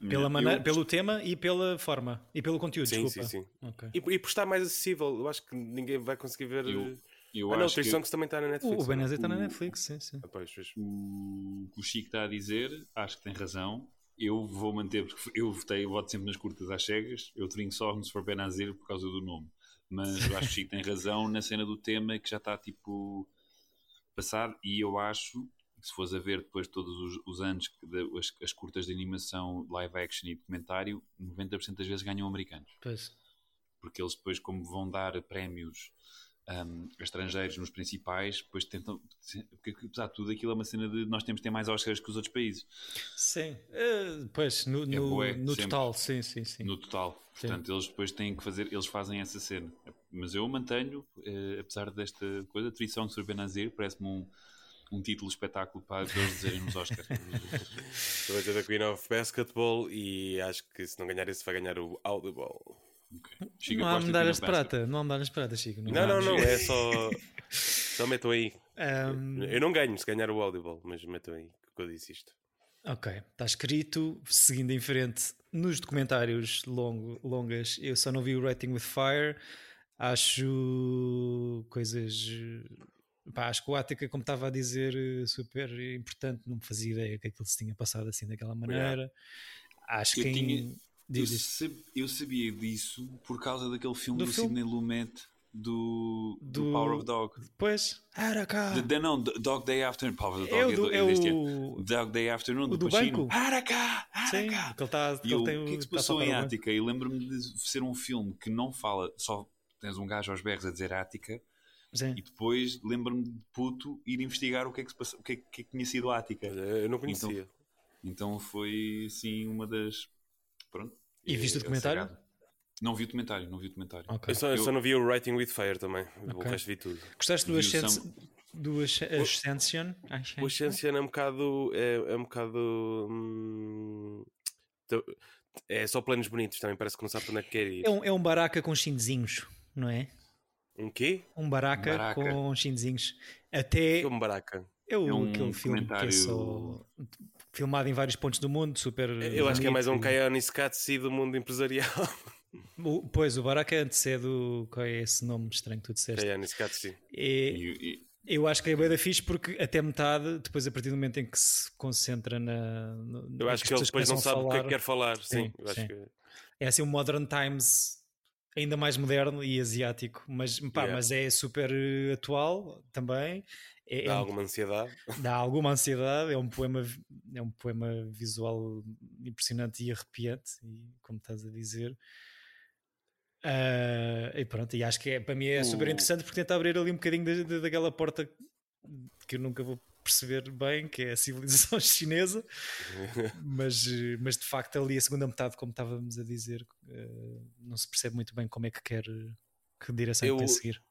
Pela eu- maneira, pelo tema e pela forma. E pelo conteúdo, Sim, desculpa. sim, sim. Ok. E, e por estar mais acessível, eu acho que ninguém vai conseguir ver. Eu- Eu ah, não, o acho Three que também está na O, Netflix. o Benazir está na o- Netflix, sim, sim. Ah, pois, pois. o que o Chico está a dizer, acho que tem razão. Eu vou manter, porque eu votei, voto sempre nas curtas às cegas. Eu trinco Songs for Benazir por causa do nome. Mas eu acho que o Chico tem razão na cena do tema que já está tipo passado. E eu acho que se fores a ver depois todos os, os anos que de- as, as curtas de animação, live action e documentário, 90% das vezes ganham americanos Pois. porque eles depois, como vão dar prémios um, a estrangeiros nos principais, depois tentam. Porque, apesar de tudo, aquilo é uma cena de nós temos de ter mais Oscars que os outros países, Sim. Eh, pois, no, no, bué, no sempre. total, sim, sim, sim. no total. Sim. Portanto, eles depois têm que fazer, eles fazem essa cena. Mas eu mantenho, eh, apesar desta coisa, Three Songs for Benazir, parece-me um, um título espetáculo para eles dizerem nos Oscars. Estou a dizer da Queen of Basketball e acho que se não ganhar esse vai ganhar o Audible. Ok. Chico, não há medalhas de prata, não há medalhas de prata, Chico. Não, não, vamos. não, é só. Só metam aí. Ahm, Eu não ganho se ganhar o Audible, mas metam aí que eu disse isto. Ok, está escrito. Seguindo em frente, nos documentários longo, longas, eu só não vi o Writing with Fire. Acho coisas. Pá, acho que o Ática, como estava a dizer, super importante. Não me fazia ideia que aquilo se tinha passado assim daquela maneira. Acho Eu que. tinha- em- Diz, diz. sab- eu sabia disso por causa daquele filme Do do, filme? Sidney Lumet do, do, Do- Power of Dog. Pois, Araka! De, de- não, Dog Day Afternoon. Power of Dog É o é, do- é é deste o- Dog Day Afternoon, o do, do Pacino. banco? Araka! Sim, Araka! que ele está. E ele eu, tem o que é que se tá passou em. Ática? E lembro-me de ser um filme que não fala, só tens um gajo aos berros a dizer Ática, Sim. e depois lembro-me de puto ir investigar o que é que, se passou, o que é que, o que é que tinha sido Ática. Eu não conhecia. Então foi sim uma das. Pronto. E viste o É- é documentário? sagrado. Não vi o documentário, não vi o documentário. Ok. Eu, só, eu Eu- só não vi o Writing with Fire também. O Ok. resto vi tudo. Gostaste do Vi o Ascens- Sam- do Asc- Ascension? O Ascension é um bocado. É, é um bocado. hum, é só planos bonitos também, parece que não sabe para onde é que quer ir. É um, é um baraca com chindezinhos, não é? Um quê? Um baraca, Baraca. com chindezinhos. Até Como baraca. É, o, É um aquele filme que é só comentário- filmado em vários pontos do mundo, super. Eu acho que é mais um bonito. Kaionis Katsi do mundo empresarial. O- Pois, o baraca antecede o. Qual é esse nome estranho que tu disseste? Kaionis Katsi. É, E- e- eu acho que é bem da fixe porque até metade, depois a partir do momento em que se concentra na. no- Eu acho que ele depois não sabe o que é que quer falar. Sim, Sim, eu acho sim. que. É assim um Modern Times ainda mais moderno e asiático, mas, pá, Yeah. mas é super atual também. É, é Dá um- alguma ansiedade. dá alguma ansiedade, é um poema, é um poema visual impressionante e arrepiante, e como estás a dizer. Ah, e pronto, e acho que é, para mim é super interessante porque tenta abrir ali um bocadinho da- da- daquela porta que eu nunca vou perceber bem, que é a civilização chinesa, mas, mas de facto ali a segunda metade, como estávamos a dizer, eh, não se percebe muito bem como é que quer, que direção é que Eu- quer seguir.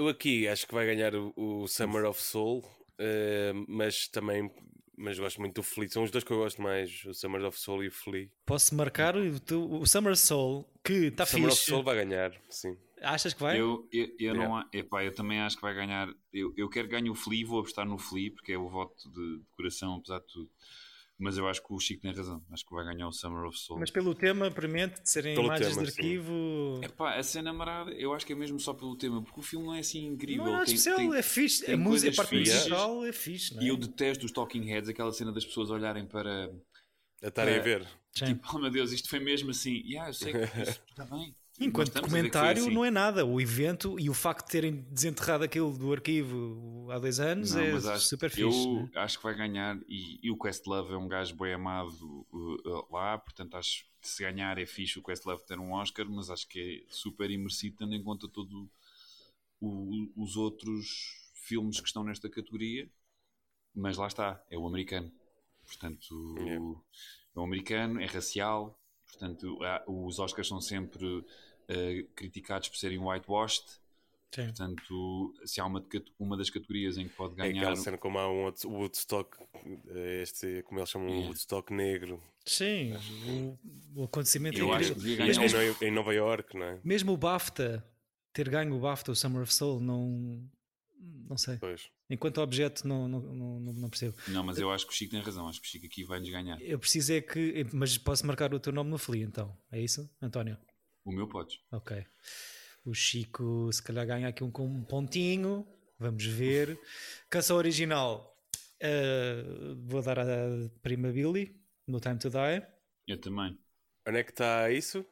Eu aqui acho que vai ganhar o, o Summer of Soul, eh, mas também mas gosto muito do Flea. São os dois que eu gosto mais, o Summer of Soul e o Flea. Posso marcar o, o Summer Soul, que está o Summer of fixe. Soul vai ganhar, sim. Achas que vai? Eu, eu, eu não, a- epá, eu também acho que vai ganhar. Eu, eu quero ganhar o Flea, vou apostar no Flea, porque é o voto de, de coração, apesar de tudo. Mas eu acho que o Chico tem razão. Acho que vai ganhar o Summer of Soul. Mas pelo tema, permite de serem Pelo imagens tema, de arquivo. Epá, a cena marada, eu acho que é mesmo só pelo tema, porque o filme não é assim incrível. Não é Tem- especial, tem- é fixe. tem a música, a coisas parte musical é fixe. Não é? E eu detesto os Talking Heads, aquela cena das pessoas olharem para. A estarem a É. ver. Tipo, oh meu Deus, isto foi mesmo assim. Yeah, eu sei que está bem. Enquanto documentário assim. não é nada. O evento e o facto de terem desenterrado aquilo do arquivo há dois anos Não, é mas acho- super fixe. Eu né? acho que vai ganhar e, e o Questlove é um gajo bem amado uh, uh, lá, portanto acho que se ganhar é fixe o Questlove ter um Oscar, mas acho que é super imersivo tendo em conta todo o- os outros filmes que estão nesta categoria, mas lá está, é o americano. Portanto, Yeah. é o americano, é racial, portanto, os Oscars são sempre eh, criticados por serem whitewashed. Sim. Portanto, se há uma, uma das categorias em que pode É ganhar. aquela cena como há um outro- Woodstock, eh, este, como eles chamam, um Yeah. Woodstock negro, Sim, o, o acontecimento é Eu acho incrível. que ganhar. Mesmo, Nova- em Nova York, não é? mesmo o BAFTA, ter ganho o BAFTA, o Summer of Soul, não. Não sei. Pois. Enquanto objeto, não, não, não, não- não percebo. Não, mas eu acho que o Chico tem razão. Acho que o Chico aqui vai-nos ganhar. Eu preciso é que. Mas posso marcar o teu nome no Flea, então. É isso, António? O meu podes. Ok. O Chico, se calhar, ganha aqui um, com um pontinho. Vamos ver. Canção original. eh, vou dar a Prima Billy, No Time to Die. Eu também. Onde é que está isso?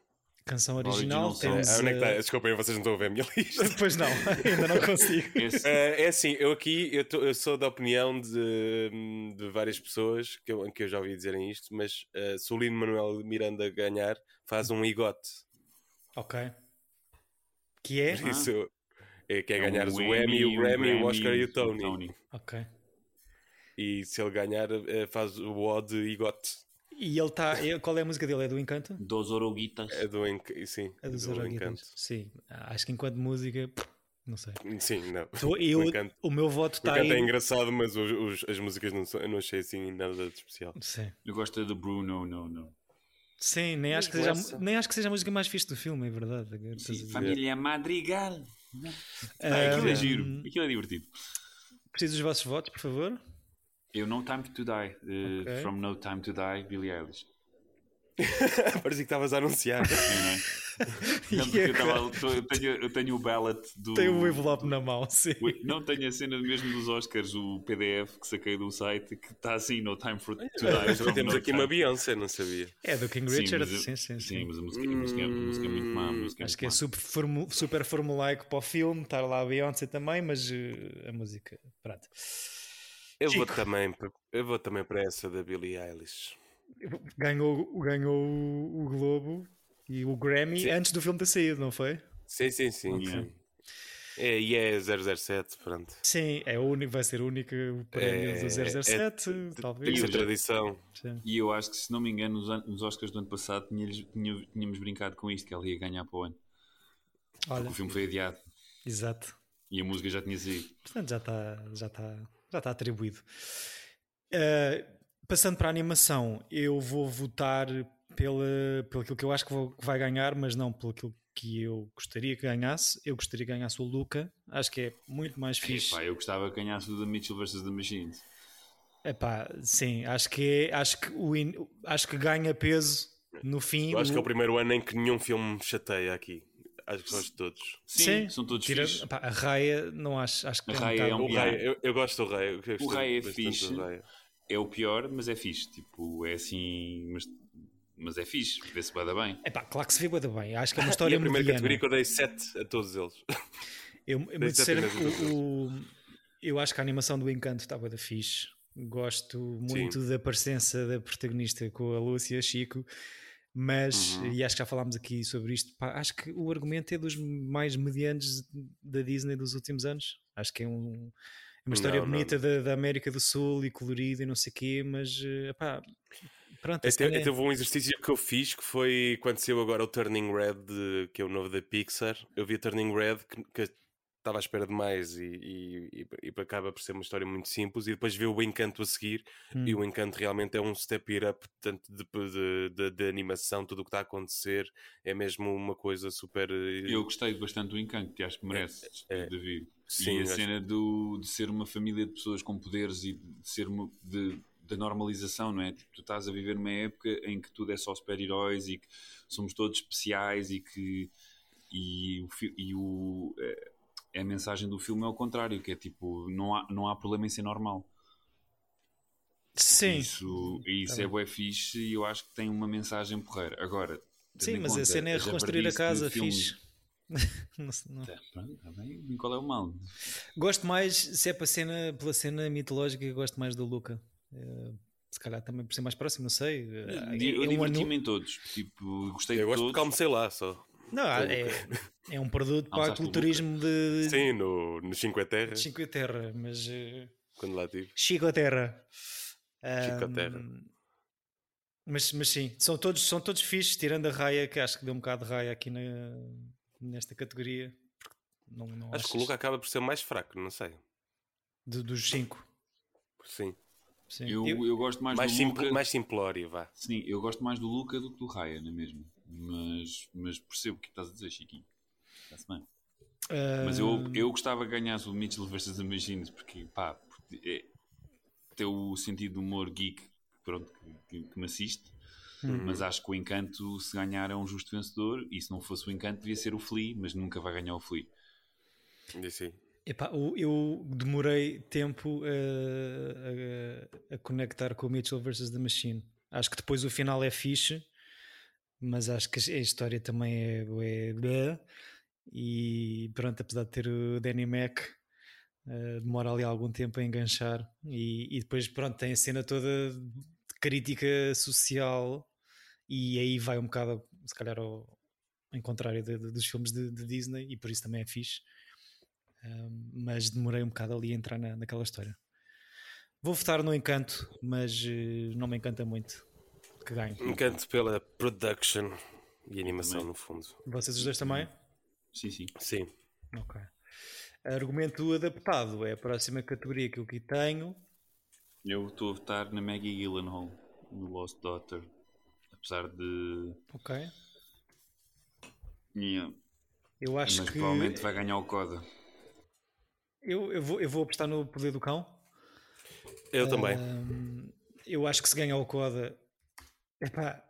Canção Original original. temos, Ah, onde é que está? eh, Desculpem, vocês não estão a ver a minha lista. Pois não, ainda não consigo. Esse, Eh, é assim, eu aqui eu, tô- eu sou da opinião de, de várias pessoas que eu, que eu já ouvi dizerem isto, mas eh, se o Lino Manuel Miranda ganhar, faz um igote. Ok. Que é? Por isso é, quer é ganhar o o Emmy, o Grammy, o Oscar e o Tony. Tony. Ok. E se ele ganhar, eh, faz o O de igote. E ele está. Qual é a música dele? É do Encanto? Dos Oroguitas. É do, enc... sim, É dos do encanto. Sim. Acho que enquanto música. Não sei. Sim, não. Tô- eu, O Encanto. o meu voto O está canto é engraçado, mas os, os- as músicas não, são- eu não achei assim nada de especial. Sim. Eu gosto do Bruno, não, não. Sim, nem acho, que seja, nem acho que seja a música mais fixe do filme, é verdade. Sim, família Madrigal. Ah, Ah, aquilo é giro. Aquilo é divertido. Preciso dos vossos votos, por favor. Eu No Time to Die. eh, Ok. From No Time to Die, Billie Eilish. Parecia que estavas a anunciar. É, não é? Não, porque eu, tava- eu tenho, eu tenho o ballot do. Tem o envelope na mão, sim. Não tenho a cena mesmo dos Oscars, o PDF que saquei do site que está assim, No Time for to Die. Mas from também temos aqui time. uma Beyoncé, não sabia. É do King Sim, Richard, mas eu- sim, sim, sim. Sim, mas a música, a música, a música é muito má. a música Acho muito que é má. super, formu- super formulaico para o filme, estar lá a Beyoncé também, mas eh, a música, pronto. Eu vou, também, eu vou também para essa da Billie Eilish. Ganhou, ganhou o Globo e o Grammy Sim. antes do filme ter saído, não foi? Sim, sim, sim. Yeah. sim. É, e é 007, pronto. Sim, é o único, vai ser o único prémio É- do 007, talvez. Tem essa eu já- tradição. Sim. E eu acho que, se não me engano, nos, nos Oscars do ano passado tinha- tínhamos brincado com isto, que ela ia ganhar para o ano. Olha, O filme foi adiado exato. e a música já tinha saído. Portanto, já está já está já está atribuído. Uh, passando para a animação, eu vou votar pela, pelo aquilo que eu acho que, vou- que vai ganhar, mas não pelo aquilo que eu gostaria que ganhasse. Eu gostaria que ganhasse o Luca. Acho que é muito mais fixe. Epá, eu gostava que ganhasse o da Mitchell vs. The Machines. Epá, sim, acho que é, acho que o in- acho que ganha peso no fim. Eu acho que é o o- primeiro ano em que nenhum filme me chateia aqui. Acho que gosto de todos. Sim, são todos tira- fixes. epá, a Raia, não acho, acho que A Raya é um- O. Rei, eu, eu gosto do gostei O Rei é fixe. É o pior, mas é fixe. Tipo, é assim. Mas, mas é fixe, vê-se bem bem. Epá, claro que se vê bué da bem. Acho que é uma E história a primeira mediana. categoria que eu dei 7 a todos eles. Eu, eu, a o, eu acho que a animação do Encanto está bué da fixe. Gosto muito da presença da protagonista com a Lúcia Chico, mas, Uhum. e acho que já falámos aqui sobre isto, pá, acho que o argumento é dos mais medianos da Disney dos últimos anos. Acho que é um- é uma história Não, não, bonita Da, da América do Sul e colorida e não sei o quê, mas eh, pá, pronto. Até, até houve um exercício que eu fiz que foi quando saiu agora o Turning Red, que é o novo da Pixar. Eu vi a Turning Red que, que estava à espera de mais e, e, e- e acaba por ser uma história muito simples. E depois vi o Encanto a seguir. Hum. E o Encanto realmente é um step up tanto de, de, de- de animação, tudo o que está a acontecer. É mesmo uma coisa super. eh, Eu gostei bastante do encanto, que acho que merece, É, é. David. Sim, e a cena do, de ser uma família de pessoas com poderes e de ser uma, de, da normalização, não é? Tipo, tu estás a viver numa época em que tudo é só super-heróis e que somos todos especiais e que e o, fi- e o eh, a mensagem do filme é o contrário, que é tipo, não há, não há problema em ser normal. Sim, Isso, isso Tá é bué fixe e eu acho que tem uma mensagem porreira. Agora, sim mas a conta cena é reconstruir a casa filme- fixe. Não sei, não. Tá, pronto, tá bem. Qual é o mal? Gosto mais, se é para cena, pela cena mitológica, eu gosto mais do Luca. Eh, se calhar também por ser mais próximo, não sei. Eh, Eu é um diverti-me anu- em todos. Tipo, gostei Eu de gosto todos. porque almocei lá só. Não, é, é um produto para culturismo de. Sim, no, no Cinque Terra. Cinque Terra, mas. uh, Quando lá tive. Chico Terra. Chico Terra. Ahm, Mas, mas sim, são todos, são todos fixes, tirando a raia, que acho que deu um bocado de raia aqui na, nesta categoria. Não, não Acho que o Luca acaba por ser o mais fraco, não sei. de- dos cinco. Sim. Sim. Eu, Eu- gosto mais, Mais, do Luca. mais simplório, vá. Sim, eu gosto mais do Luca do que do Raya, não é mesmo? Mas, mas percebo o que estás a dizer, Chiquinho. Está-se bem. Mas eu, eu gostava que ganhasse o Mitchell vs. The Machines, porque, pá, porque é, tem o sentido de humor geek pronto, que, que me assiste. Uhum. Mas acho que o Encanto, se ganhar, é um justo vencedor. E se não fosse o Encanto, devia ser o Flea, mas nunca vai ganhar o Flea. Sim. Epá, eu demorei tempo a, a- a conectar com o Mitchell vs. The Machine. Acho que depois o final é fixe, mas acho que a história também é. é e pronto, apesar de ter o Danny Mac, eh, demora ali algum tempo a enganchar. E, e depois, pronto, tem a cena toda de crítica social, e aí vai um bocado, se calhar, ao, contrário de- de- dos filmes de, de Disney, e por isso também é fixe. Um, mas demorei um bocado ali a entrar na, naquela história. Vou votar no Encanto, mas eh, não me encanta muito que ganhe. Encanto pela production e animação, Também. no fundo. Vocês os dois também? Sim, sim. Sim. Ok. Argumento adaptado é a próxima categoria que eu aqui tenho. Eu estou a votar na Maggie Gyllenhaal, no Lost Daughter. Apesar de. Ok. Yeah, Eu acho mas que. provavelmente vai ganhar o Coda. Eu, eu, vou, eu vou apostar no Poder do Cão. Eu também. Um, eu acho que se ganhar o Coda. Epá,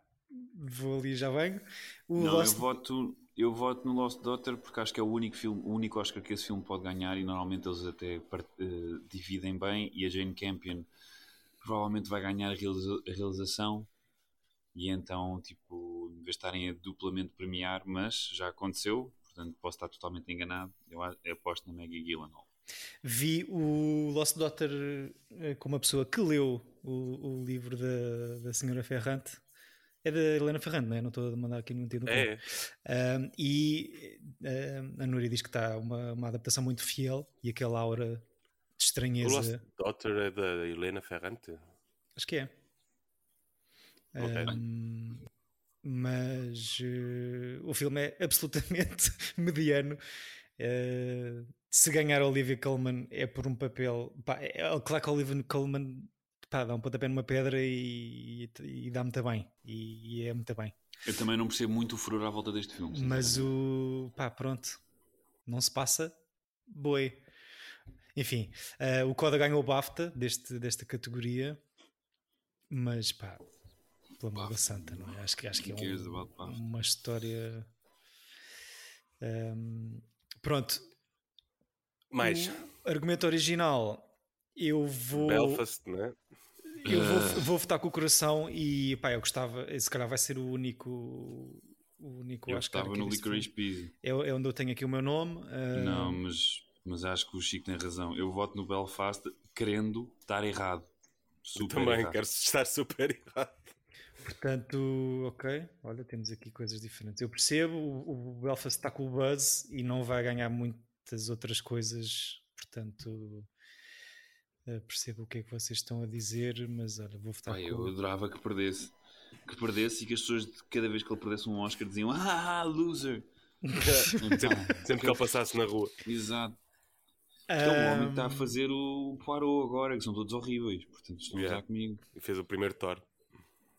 vou ali e já venho. O Não, Lost- eu voto, eu voto no Lost Daughter porque acho que é o único filme, o único Oscar que esse filme pode ganhar e normalmente eles até part- eh, dividem bem e a Jane Campion provavelmente vai ganhar a, realiza- a realização e então tipo, em vez de estarem a duplamente premiar, mas já aconteceu, portanto posso estar totalmente enganado, eu aposto na Maggie Gyllenhaal. Vi o Lost Daughter eh, com uma pessoa que leu o, o livro da, da Senhora Ferrante. É da Helena Ferrante, não é? Não estou a mandar aqui nenhum no cu. É. Um, e um, a Núria diz que está uma, uma adaptação muito fiel e aquela aura de O estranheza. Lost Daughter é da Helena Ferrante. Acho que é. Ok. Um, mas eh, o filme é absolutamente mediano. Eh, se ganhar Olivia Colman é por um papel. Pá, é, é claro que Olivia Colman pá, dá um pontapé numa pedra e, e, e dá muito bem. E, e é muito bem. Eu também não percebo muito o furor à volta deste filme. Mas o. pá, pronto. Não se passa boi. Enfim, eh, o Coda ganhou o BAFTA deste, desta categoria, mas pá, pelo amor da santa, não é? Acho que, acho que é um- uma história. Ehm, pronto, Mais. o argumento original. Eu vou. Belfast, não é? Eu vou, Ah. vou votar com o coração e pá, eu gostava, se calhar vai ser o único. O único eu Oscar no. Licorice Pizza. É, é onde eu tenho aqui o meu nome. ah, Não, mas, mas acho que o Chico tem razão. Eu voto no Belfast querendo estar errado. Super Também errado. quero estar super errado. Portanto, ok. Olha, temos aqui coisas diferentes. Eu percebo, o, o Belfast está com o buzz e não vai ganhar muitas outras coisas. Portanto, eh, percebo o que é que vocês estão a dizer, mas olha, vou votar Pai, com eu adorava que perdesse. Que perdesse e que as pessoas, cada vez que ele perdesse um Oscar, diziam Ah, loser! sempre, sempre que ele passasse na rua. Exato. É um homem que está a fazer o Poirot agora, que são todos horríveis. Portanto, estão a Yeah. usar comigo. E fez o primeiro Thor.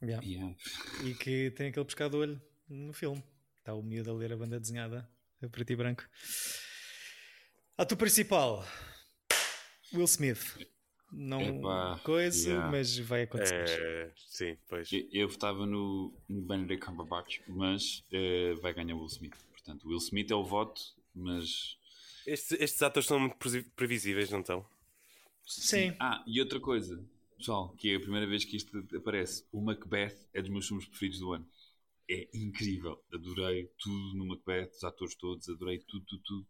yeah. Yeah. E que tem aquele pescado de olho no filme. Está o miúdo a ler a banda desenhada a preto e branco. Ator principal: Will Smith. Não Epá, coisa, yeah. mas vai acontecer. É, sim, pois. Eu, eu votava no, no Benedict Cumberbatch, mas eh, vai ganhar o Will Smith. Portanto, o Will Smith é o voto, mas Estes, estes atores são muito previsíveis, não estão? Sim. Ah, e outra coisa, pessoal, que é a primeira vez que isto aparece. O Macbeth é dos meus filmes preferidos do ano. É incrível. Adorei tudo no Macbeth, os atores todos, adorei tudo, tudo, tudo.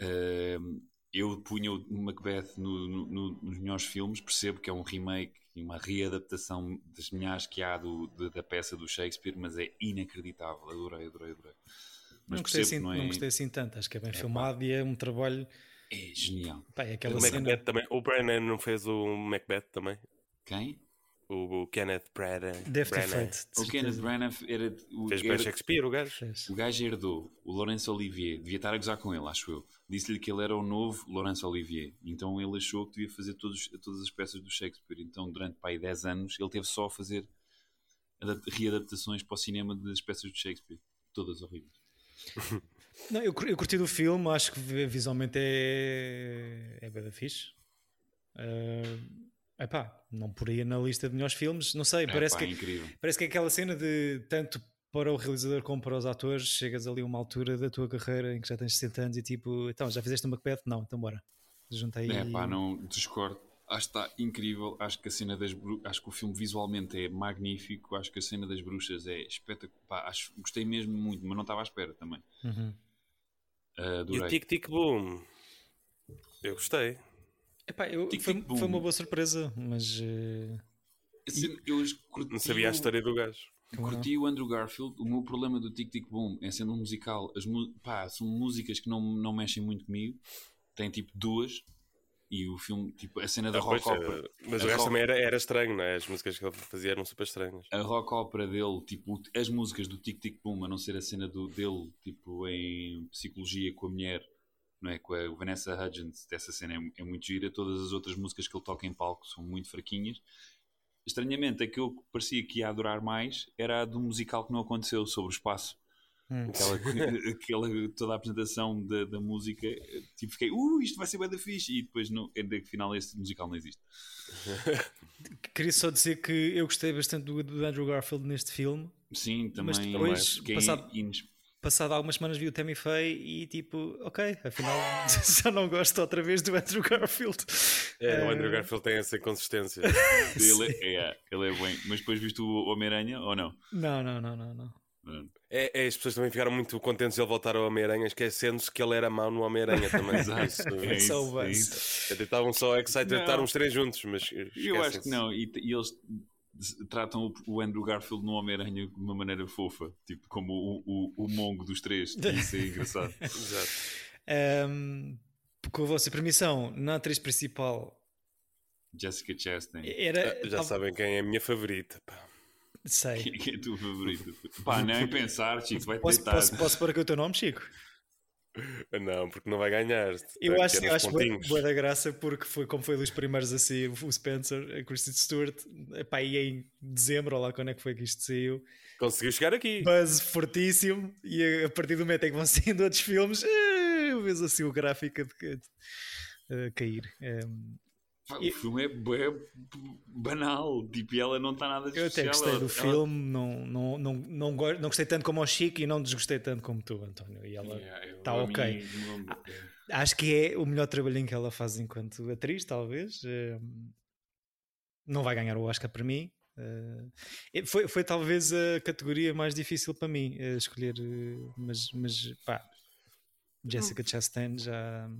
Ahm, eu punha o Macbeth no- no- no- nos melhores filmes, percebo que é um remake uma readaptação das milhares que há do, de- da peça do Shakespeare, mas é inacreditável. Adorei, adorei, adorei. Mas não, gostei assim, não, é, não gostei assim tanto. Acho que é bem filmado e é um trabalho. é genial. Pá, é aquela O cena. Macbeth também. O Brennan não fez o Macbeth também? Quem? O, o Kenneth Branagh. Deve ter feito. O Kenneth. Branagh era. O, Fez era- Shakespeare, o gajo. Fez. o gajo herdou o Laurence Olivier, devia estar a gozar com ele, acho eu. Disse-lhe que ele era o novo Laurence Olivier. Então ele achou que devia fazer todos, todas as peças do Shakespeare. Então, durante pá, aí 10 anos, ele teve só a fazer adap- readaptações para o cinema das peças do Shakespeare. Todas horríveis. Não, eu, eu curti do filme, acho que vi- visualmente é, é bem da fixe. É epá, não poria na lista de melhores filmes, não sei, parece, é, pá, que, incrível. parece que é aquela cena de tanto para o realizador como para os atores, chegas ali a uma altura da tua carreira em que já tens 60 anos e tipo, então já fizeste uma Macbeth? Não, então bora. Juntei É pá, não discordo. Acho que está incrível. Acho que a cena das bru... acho que o filme visualmente é magnífico. Acho que a cena das bruxas é espetacular. Pá, acho... Gostei mesmo muito, mas não estava à espera também. Uhum. Ah, E o. Tic Tic Boom. Eu gostei. Epá, eu, Tic, foi, tic, foi uma boa surpresa, mas eh, A cena- Eu curti Não sabia a o- história do gajo. Não? Curti o Andrew Garfield. O meu problema do Tic Tic Boom é sendo um musical. As mu- pá, são músicas que não, não mexem muito comigo. Tem tipo duas. E o filme, tipo, a cena da Ah, rock pois, opera. eh, mas o gajo rock- também era, era estranho, não é? As músicas que ele fazia eram super estranhas. a rock opera dele, tipo, as músicas do Tic Tic Boom, a não ser a cena do, dele, tipo, em psicologia com a mulher, não é? Com a Vanessa Hudgens, dessa cena é, é muito gira. Todas as outras músicas que ele toca em palco são muito fraquinhas. Estranhamente, a que eu parecia que ia adorar mais era a do musical que não aconteceu, sobre o espaço. Hum. Aquela, aquela, toda a apresentação da, da música, tipo, fiquei, uh, isto vai ser bem da fixe, e depois, no, afinal, esse musical não existe. queria só dizer que eu gostei bastante do, do Andrew Garfield neste filme. Sim, também. Mas depois, passado- ines- Passado algumas semanas vi o Tammy Faye e tipo, ok, afinal já não gosto outra vez do Andrew Garfield. É, o Andrew Eh, Garfield tem essa inconsistência. Ele é, é, ele é bem. Mas depois viste o Homem-Aranha ou não? Não, não, não, não, não. É, é, as pessoas também ficaram muito contentes de ele voltar ao Homem-Aranha, esquecendo-se que ele era mau no Homem-Aranha também. Exato. Isso, É isso, So é isso. até estavam só excited de estar os três juntos, mas Eu acho que não. E, e eles tratam o- Andrew Garfield no Homem-Aranha de uma maneira fofa, tipo como o, o, o mongo dos três. Isso é engraçado. Exato. Um, com a vossa permissão, na atriz principal Jessica Chastain. era. Ah, Já tal- sabem quem é a minha favorita. pá. Sei. Quem quem é a tua favorita? Pá, nem pensar, Chico, vai Posso, tentar. posso, posso pôr aqui o teu nome, Chico? Não, porque não vai ganhar. Eu acho, que eu acho boa, boa da graça porque foi como foi dos primeiros assim, o Spencer, a Kristen Stewart, epá, e em dezembro, ou lá quando é que foi que isto saiu, Conseguiu chegar aqui. buzz fortíssimo, e a, a partir do momento em que vão saindo outros filmes, eh, eu vejo assim o gráfico a, a- a cair. Em, O filme é bué banal, tipo, e ela não está nada de eu até gostei do ela- filme, não, não, não, não, não gostei tanto como o Chico e não desgostei tanto como tu, António. E ela, Yeah, eu- tá ok. mim não- Acho que é o melhor trabalhinho que ela faz enquanto atriz, talvez. Eh, Não vai ganhar o Oscar para mim. Eh, Foi, foi talvez a categoria mais difícil para mim eh, escolher, eh, mas, mas pá, Jessica Chastain já,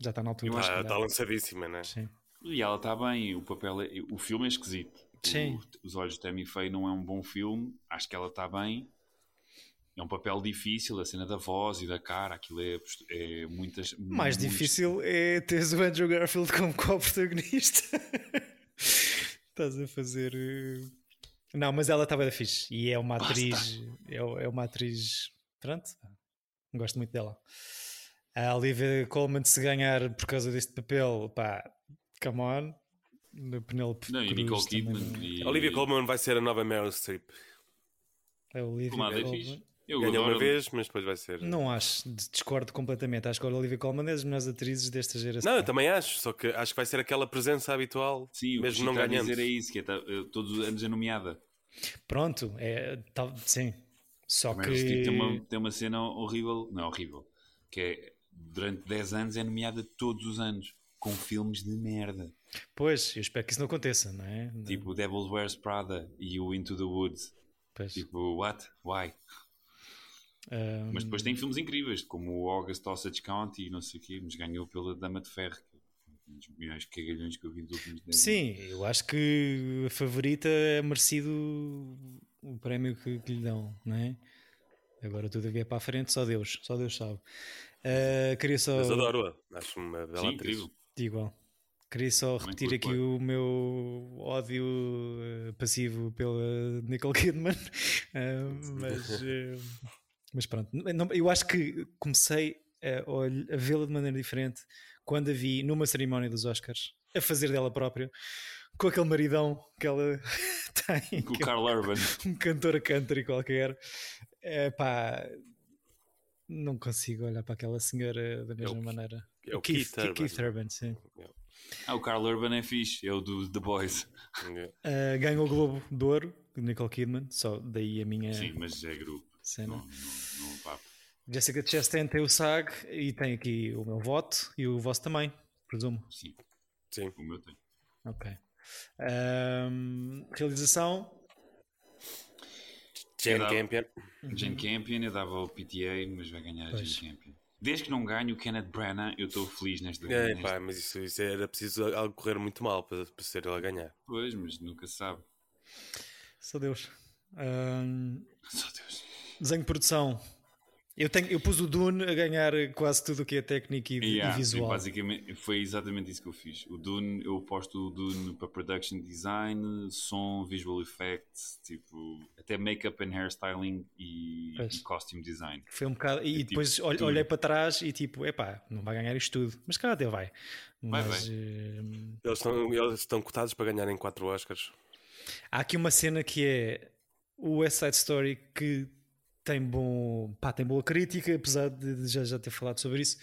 já está na altura. Está tá lançadíssima, né? Sim. E ela está bem, o papel é, o filme é esquisito. Sim. O- Os Olhos de Tammy Faye não é um bom filme, acho que ela está bem. É um papel difícil, a cena da voz e da cara, aquilo é, é muitas. Mais muitos- difícil é teres o Andrew Garfield como co-protagonista. Estás a fazer. eh, Não, mas ela estava da fixe e é uma atriz. É, é uma atriz. Pronto, gosto muito dela. A Olivia Colman, se ganhar por causa deste papel, pá, come on. Penelope Não, e Nicole também Kidman. E... A Olivia Colman vai ser a nova Meryl Streep. A Olivia é Colman. Eu Ganhou uma vez, mas depois vai ser. Não acho, discordo completamente. Acho que a Olivia Colman é das melhores atrizes desta geração. Não, eu também acho, só que acho que vai ser aquela presença habitual, Sim, o que mesmo não está a ganhando. dizer é isso, que é, tá- todos os anos é nomeada. Pronto, é, tal, sim. Só A Meryl Streep que. tem uma, tem uma cena horrível, não é horrível, que é durante 10 anos é nomeada todos os anos, com filmes de merda. Pois, eu espero que isso não aconteça, não é? Tipo o Devil's Wears Prada e o Into the Woods. Pois. Tipo, what? Why? Ahm, Mas depois tem filmes incríveis, como o August Osage County e não sei o quê, mas ganhou pela Dama de Ferro. Um dos melhores cagalhões que eu vi nos últimos 10 Sim, eu acho que a favorita é merecido o prémio que, que lhe dão, não é? Agora tudo a vir para a frente, só Deus, só Deus sabe. Uh, queria só. Mas adoro-a, acho uma bela Sim, atriz. incrível. Igual. Queria só repetir aqui o meu ódio eh, passivo pela Nicole Kidman, Eh, mas, eh, mas pronto, eu acho que comecei a, a vê-la de maneira diferente quando a vi numa cerimónia dos Oscars a fazer dela própria com aquele maridão que ela tem, Com o que é Carl Urban. um cantor a country qualquer. É pá, não consigo olhar para aquela senhora da mesma o- maneira. É o Keith, Keith Urban. Keith Urban, sim. Ah, o Carl Urban é fixe, é o do The Boys. Yeah. Uh, ganhou o Globo de Ouro, Nicole Kidman, só daí a minha Sim, mas é grupo. cena. Não, não, não papo. Jessica Chastain tem o SAG e tem aqui o meu voto e o vosso também, presumo. Sim, Sim. o meu tem. Ok. Um, realização, Jane Campion. Jane Campion, eu dava o PTA, mas vai ganhar a Pois. Jane Campion. Desde que não ganhe o Kenneth Branagh, eu estou feliz nesta É, nesta- pá, mas isso, isso era preciso algo correr muito mal para, para ser ele a ganhar. Pois, mas nunca se sabe. só Deus. Um, Só Deus. desenho de produção. Eu, tenho, eu pus o Dune a ganhar quase tudo o que é técnico e, e Yeah, visual. Basicamente, foi exatamente isso que eu fiz. O Dune, eu posto o Dune para production design, som, visual effects, tipo, até make-up and hairstyling e, e costume design. Foi um bocado. E É tipo depois ol- tudo. olhei para trás e tipo, epá, não vai ganhar isto tudo. Mas cara, até vai. Vai, Mas vai. eh, Eles estão, eles estão cotados para ganharem 4 Oscars. há aqui uma cena que é o West Side Story que tem bom. Pá, tem boa crítica, apesar de já, já ter falado sobre isso.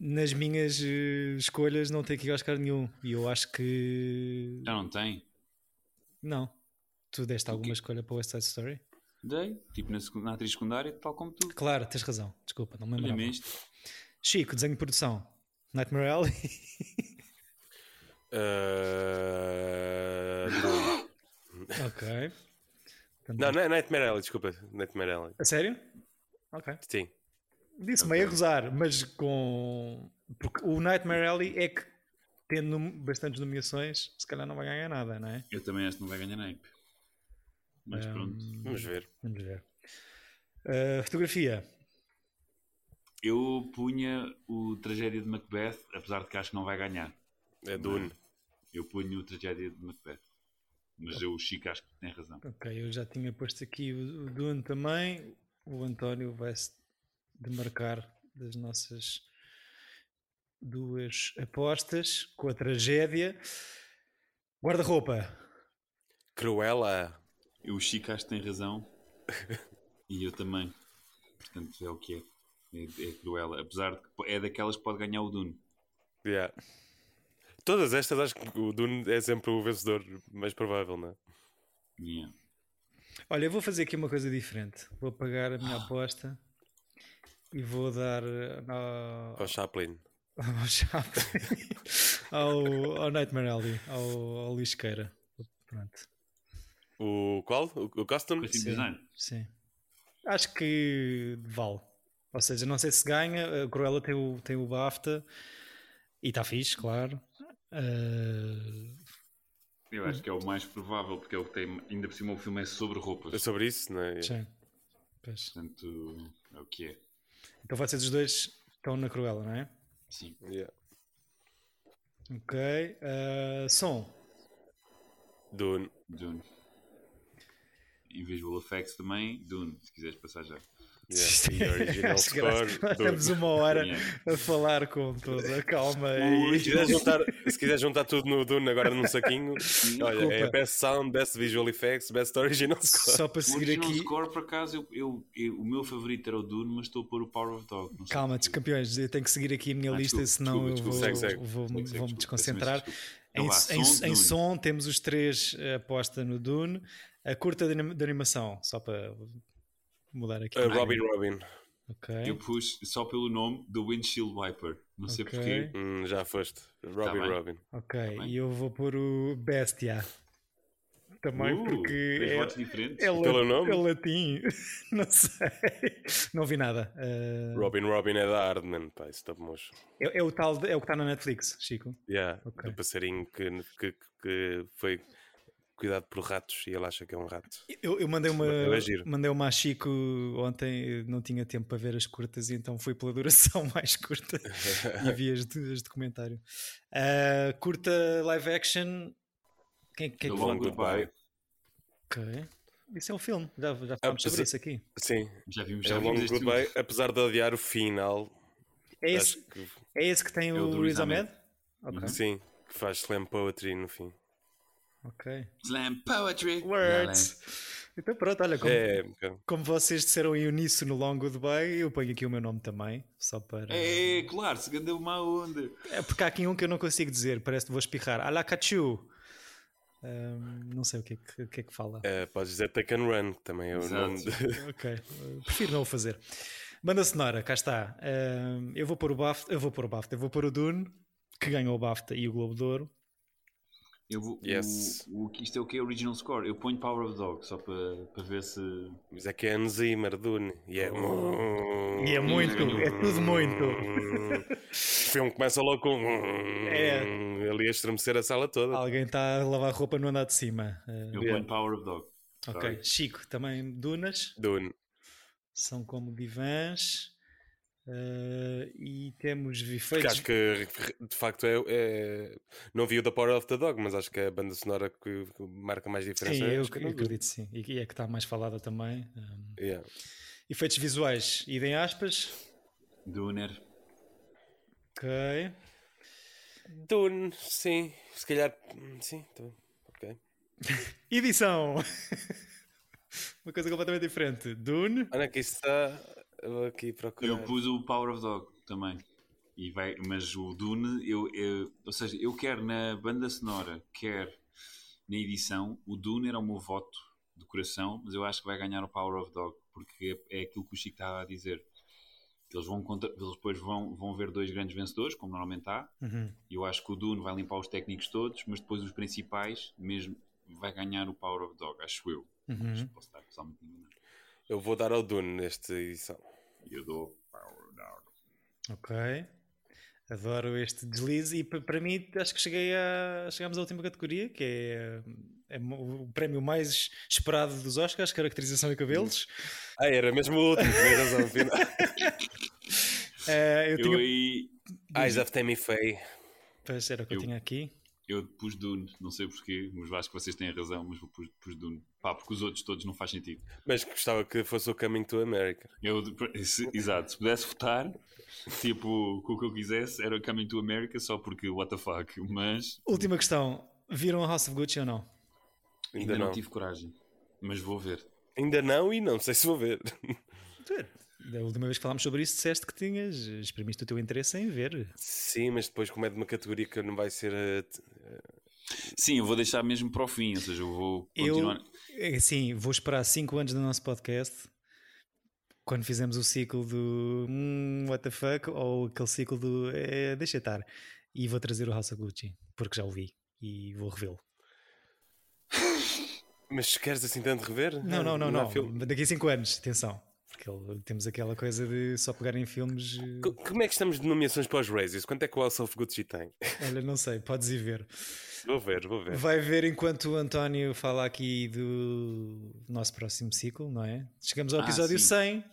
Nas minhas eh, escolhas não tem aqui Oscar nenhum. E eu acho que. Já não tem? Não. Tu deste alguma escolha para o West Side Story? Dei, tipo na, na atriz secundária, tal como tu. Claro, tens razão. Desculpa, não me isto. Chico, desenho de produção. Nightmare Alley. Ah, não. ok. Não, não é Nightmare Alley, desculpa. Nightmare Alley. A sério? Ok. Sim. Disse meio a gozar, mas com. Porque o Nightmare Alley é que, tendo bastantes nomeações, se calhar não vai ganhar nada, não é? Eu também acho que não vai ganhar naip. Mas Um, pronto. Vamos ver. Vamos ver. Uh, fotografia. Eu punha o Tragédia de Macbeth, apesar de que acho que não vai ganhar. É Dune. Eu punho o Tragédia de Macbeth. Mas eu, o Chico, acho que tem razão. Ok, eu já tinha posto aqui o, o Dune também. O António vai-se demarcar das nossas duas apostas com a tragédia. Guarda-roupa. Cruella. Eu, o Chico, acho que tem razão. e eu também. Portanto, é o que é. É, é cruela. Apesar de que é daquelas que pode ganhar o Dune. Yeah. Todas estas, acho que o Dune é sempre o vencedor mais provável, não é? Yeah. Olha, eu vou fazer aqui uma coisa diferente. Vou pagar a minha aposta e vou dar ao, Ao Chaplin. ao Chaplin, ao, ao Nightmare Alley, ao, ao Lisqueira. Pronto. O qual? O? Costume Sim. design. Sim. Acho que vale. Ou seja, não sei se ganha. A Cruella tem o, tem o BAFTA e está fixe, claro. Uh, Eu acho que é o mais provável, porque é o que tem. Ainda por cima, o filme é sobre É roupas. sobre isso, não é? sim. Pois. Portanto, é o que é. Então vocês os dois estão na Cruella, não é? Sim. Yeah. Ok. Uh, som. Dune. Dune. E visual effects também, Dune, se quiseres passar já. Yeah. Score. Estamos Dune. uma hora a falar com toda a calma. Se E... quiser, juntar, se quiser juntar tudo no Dune agora num saquinho, olha, é. Best Sound, Best Visual Effects, Best Original Score. Só para O seguir original aqui. score, por acaso, eu, eu- eu- o meu favorito era o Dune, mas estou a pôr o Power of Dog. Não sei Calma, porquê. campeões, eu tenho que seguir aqui a minha Ah, lista, desculpa, senão desculpa, eu vou, desculpa. Segue, segue. vou- Segue, segue, vou-me desculpa, desconcentrar. Em, som, em som temos os três eh, aposta no Dune. A curta de animação, só para mudar aqui. Uh, Robin Robin. Ok. Eu pus só pelo nome do Windshield Wiper. Não sei Ok. porquê. Hum, já foste. Robin bem. Robin. Ok, bem. e eu vou pôr o Bestia. também, Uh, porque é, votos diferentes. é, Pelo nome? é latim. Não sei. Não vi nada. Uh, Robin Robin é da Hardman, pá, stop motion. é, é o tal, de- é o que está na Netflix, Chico. Yeah, Ok. do passarinho que, que, que foi cuidado por ratos e ele acha que é um rato. Eu, eu mandei uma é mandei uma a Chico ontem, não tinha tempo para ver as curtas, e então fui pela duração mais curta e vi as de, as de comentário. Uh, curta live action. Quem, quem The que Long? Goodbye. Ok. Isso é um filme, já, já falámos sobre isso aqui. Sim, Já vimos, é já um vimos longo este filme. goodbye, apesar de odiar o final. É acho esse, que, é esse que tem É o Riz Ahmed? Ahmed. Ok. sim, que faz slam poetry no fim. Ok. Slam Poetry. Words. Então pronto, olha, como, É, como vocês disseram em uníssono Long Goodbye, eu ponho aqui o meu nome também, só para... É, claro, se deu uma onda. É porque há aqui um que eu não consigo dizer, parece que vou espirrar. Alakachu. Ahm, não sei o que é que, que, é que fala. é, podes dizer Take and Run, que também é o Exato. nome. De... Ok, prefiro não o fazer. Banda sonora, cá está. Ahm, eu vou pôr o BAFTA, eu vou pôr o BAFTA, eu vou pôr o Dune, que ganhou o BAFTA e o Globo de Ouro. Eu vou, Yes. o, o, isto é o que é original score. Eu ponho Power of Dog só para, para ver se. Mas é que é Hans Zimmer, Dune. E é. E é muito, é tudo muito. O filme começa logo com. É. Ali a estremecer a sala toda. Alguém está a lavar roupa no andar de cima. Ah, Eu Yeah. ponho Power of Dog. ok, Sorry. Chico, também Dunas, Dune. são como divãs. Ah, e temos Porque efeitos. acho que de facto é, é- Não vi o da Power of the Dog, mas acho que é a banda sonora que que marca mais diferença. Sim, é eu, eu acredito sim. E é que está mais falada também. Um, Yeah. efeitos visuais, idem aspas. Duner. Ok. Dune, sim. Se calhar. Sim, tá. Ok. Edição. Uma coisa completamente diferente. Dune. Olha que isso está. Eu vou aqui procurar. Eu pus o Power of Dog também. E vai, mas o Dune, eu, eu- ou seja, eu quero na banda sonora, quer na edição, o Dune era o meu voto de coração, mas eu acho que vai ganhar o Power of Dog, porque é, é aquilo que o Chico estava a dizer. Que Eles, vão contra, eles depois vão, vão ver dois grandes vencedores, como normalmente há, Uhum. e eu acho que o Dune vai limpar os técnicos todos, mas depois os principais, mesmo, vai ganhar o Power of Dog, acho eu. Uhum. posso estar totalmente enganado. Eu vou dar ao Dune nesta edição. E eu dou Power Dog. Ok. Adoro este deslize e pa- para mim acho que cheguei a chegamos à última categoria que é, é o prémio mais esperado dos Oscars, caracterização e cabelos. Ah, era mesmo o último, tinha razão. afinal. Eh, eu, Eu tinha. Eyes of Tammy Faye. Pois era o que eu Eu- tinha aqui. Eu pus Dune, não sei porquê, mas acho que vocês têm razão, mas vou pus, pus Dune. Pá, porque os outros todos não faz sentido. Mas gostava que fosse o Coming to America. Eu, se- exato, se pudesse votar, tipo, com o que eu quisesse, era Coming to America só porque what the fuck, mas Última questão. Viram a House of Gucci ou não? ainda, Ainda não. não. tive coragem. Mas vou ver. Ainda não e não sei se vou ver. Da última vez que falámos sobre isso, disseste que tinhas, exprimiste o teu interesse em ver. Sim, mas depois como é de uma categoria que não vai ser... eh, Sim, eu vou deixar mesmo para o fim, ou seja, eu vou Eu, continuar. é assim, vou esperar 5 anos do nosso podcast, quando fizemos o ciclo do hum, what the fuck, ou aquele ciclo do é, deixa estar, e vou trazer o House of Gucci, porque já o vi e vou revê-lo. Mas queres assim tanto rever? Não, não, não, não. filme. Daqui a 5 anos, atenção. Porque ele- temos aquela coisa de só pegar em filmes. eh, Co- Como é que estamos de nomeações para os Razzies? Quanto é que o House of Gucci tem? Olha, não sei, podes ir ver. Vou ver, vou ver. Vai ver enquanto o António fala aqui do nosso próximo ciclo, não é? Chegamos ao Ah, episódio sim. 100.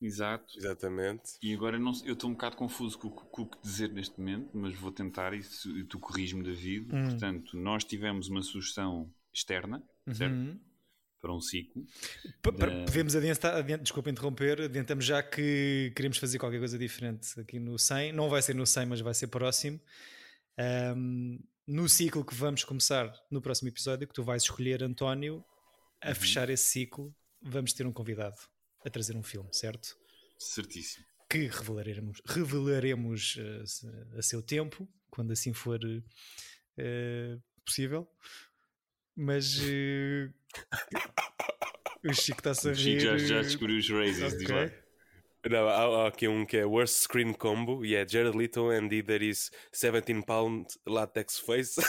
Exato. Exatamente. E agora não eu estou um bocado confuso com, o que- com o que dizer neste momento, mas vou tentar e, se- e tu corriges-me, David. Hum. Portanto, nós tivemos uma sugestão externa, certo? Uhum. Para um ciclo. Da- Podemos adiantar, adiant, desculpa interromper, adiantamos já que queremos fazer qualquer coisa diferente aqui no 100. Não vai ser no 100, mas vai ser próximo. Ahm, no ciclo que vamos começar no próximo episódio, que tu vais escolher, António, a Uhum. fechar esse ciclo, vamos ter um convidado a trazer um filme, certo? Certíssimo. Que revelaremos, revelaremos eh, se- a seu tempo, quando assim for eh, possível. Mas eh, o Chico está-se a O Chico rir. já, já descobriu os Razzies, diz lá. Ok. Não, há, há aqui um que é Worst Screen Combo e é Jared Leto and he there is 17 pound latex face.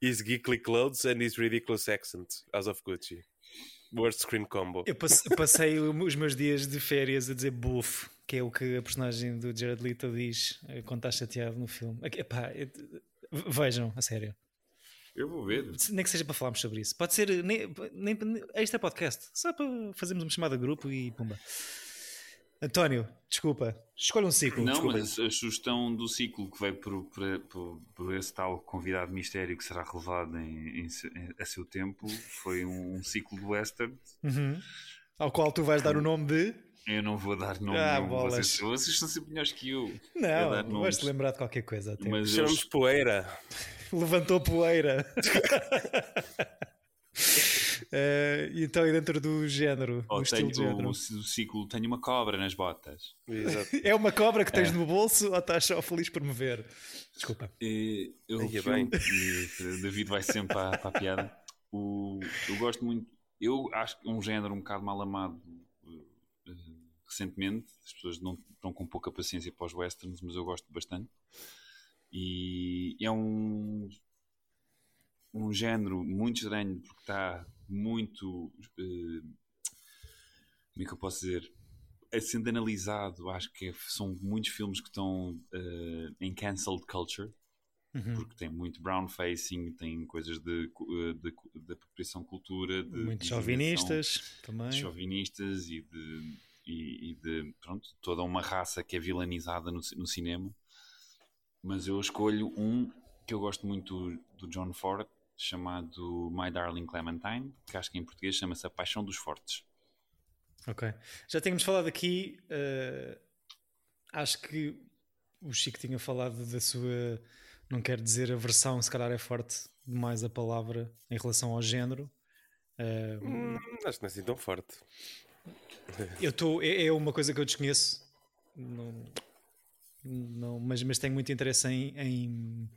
his geekly clothes and his ridiculous accent, House of Gucci. Worst screen combo. Eu passe- passei os meus dias de férias a dizer buff, que é o que a personagem do Jared Leto diz eh, quando está chateado no filme. Epá, vejam, a sério. Eu vou ver. Nem que seja para falarmos sobre isso. Pode ser nem, nem, nem- extra podcast, só para fazermos uma chamada de grupo e pumba. António, desculpa, escolha um ciclo. Não, desculpa. mas a, sugestão do ciclo que veio por, por, por, por esse tal convidado mistério que será relevado em, em em- a seu tempo foi um, um ciclo de western. Uhum. Ao qual tu vais dar o nome de. Eu não vou dar nome Ah, bolas. Vocês, vocês são sempre melhores que eu. Não, vais-te lembrar de qualquer coisa. Mas eu, poeira. Levantou poeira. Eh, e então, e dentro do género, oh, do estilo tenho, de género. o, o ciclo tenho uma cobra nas botas. Exato. É uma cobra que tens no bolso ou estás só feliz por me ver? Desculpa. E, eu, Aí o é filme- e David vai sempre para, para a piada. O, eu gosto muito. Eu acho que é um género um bocado mal amado eh, eh, recentemente. As pessoas não estão com pouca paciência para os westerns, mas eu gosto bastante. E é um, um género muito estranho porque está muito. eh, como é que eu posso dizer? Sendo analisado, acho que é- são muitos filmes que estão eh, em cancelled culture, Uhum. porque tem muito brown facing, tem coisas de, eh, de, de apropriação de cultura, de divulgação chauvinistas também. chauvinistas e de, e, e de pronto, toda uma raça que é vilanizada no, no cinema. Mas eu escolho um que eu gosto muito do, John Ford, chamado My Darling Clementine, que acho que em português chama-se A Paixão dos Fortes. Ok. Já tínhamos falado aqui. eh, acho que o Chico tinha falado da sua. Não quero dizer a versão, se calhar é forte demais a palavra em relação ao género. Hum, acho que não é assim tão forte. eu estou. É, é uma coisa que eu desconheço. Não, não, mas, mas tenho muito interesse em, em,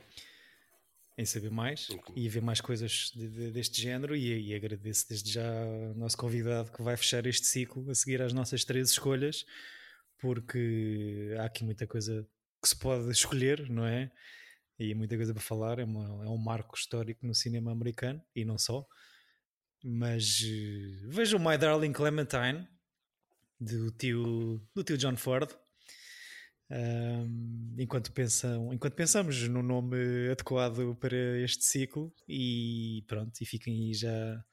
em saber mais e ver mais coisas de- de- deste género. E, e agradeço desde já ao nosso convidado que vai fechar este ciclo a seguir às nossas três escolhas, porque há aqui muita coisa que se pode escolher, não é? E muita coisa para falar. É, uma- é um marco histórico no cinema americano e não só. Mas eh, vejam My Darling Clementine do tio, do tio John Ford. Ahm, enquanto, pensam, enquanto pensamos no nome adequado para este ciclo e pronto, e fiquem aí já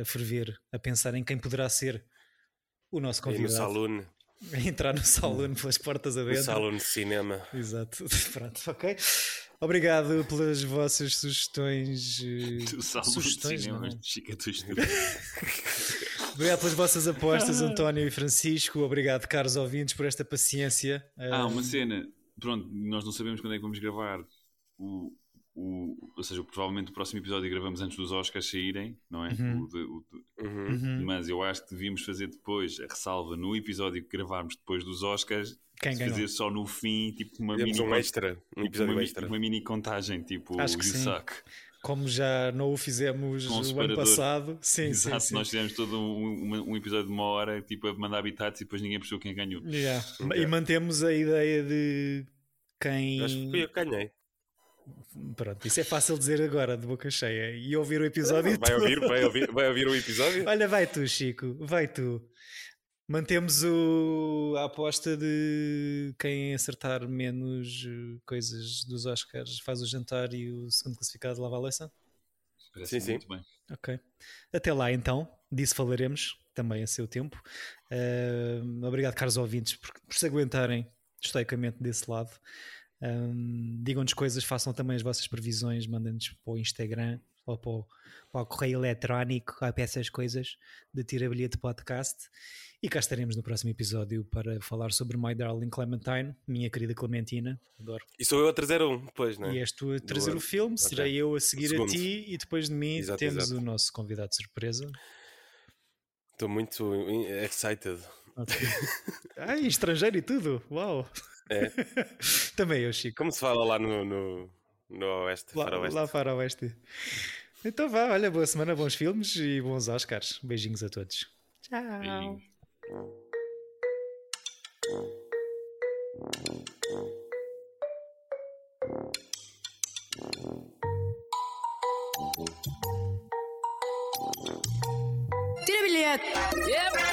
a ferver, a pensar em quem poderá ser o nosso Aí no convidado. saloon, entrar no salão pelas portas no adentro. salão de cinema. Exato, pronto, ok. Obrigado pelas vossas sugestões. eh, Do salão de sugestões, cinema, não é? chica estúdio. Obrigado pelas vossas apostas, António e Francisco. Obrigado, caros ouvintes, por esta paciência. Ah, uma cena. Pronto, nós não sabemos quando é que vamos gravar. O, o, ou seja, provavelmente o próximo episódio gravamos antes dos Oscars saírem, não é? Uhum. O de- o de- Uhum. Uhum. Mas eu acho que devíamos fazer depois a ressalva no episódio que gravarmos depois dos Oscars. Quem ganhou? fazer só no fim, tipo uma Temos mini, um extra, um tipo, episódio uma, mi- extra. uma mini contagem, tipo Acho que You sim. Como já não o fizemos Com o o ano passado. Sim, Exato, sim, sim. nós fizemos todo um, um- episódio de uma hora, tipo a mandar habitats e depois ninguém percebeu quem ganhou. Yeah. E mantemos a ideia de quem. Acho que fui eu que ganhei. Pronto, isso é fácil dizer agora, de boca cheia. E ouvir o episódio. e Vai tudo. ouvir, vai ouvir, vai ouvir o episódio? Olha, vai tu, Chico, vai tu. Mantemos o, a aposta de quem acertar menos eh, coisas dos Oscars faz o jantar e o segundo classificado lava a louça? Parece Sim, sim. muito bem. Ok. Até lá então, disso falaremos também a seu tempo. Ahm, obrigado, caros ouvintes, por, por se aguentarem estoicamente desse lado. Ahm, Digam-nos coisas, façam também as vossas previsões, mandem-nos para o Instagram ou para o, para o correio eletrónico, ou para essas coisas de Tira Bilhete Podcast. E cá estaremos no próximo episódio para falar sobre My Darling Clementine, minha querida Clementina. Adoro. E sou eu a trazer um, depois, não E é? és tu a trazer ano. o filme, Ok. serei eu a seguir a ti e depois de mim Exato, temos exato. o nosso convidado de surpresa. Estou muito excited. Ai, estrangeiro e tudo, uau! É. Também eu, Chico. Como se fala lá no, no, no Oeste, Lá, Faroeste? lá para oeste. Então vá, olha, boa semana, bons filmes e bons Oscars. Beijinhos a todos. Tchau. Тирабилет! Тирабилет!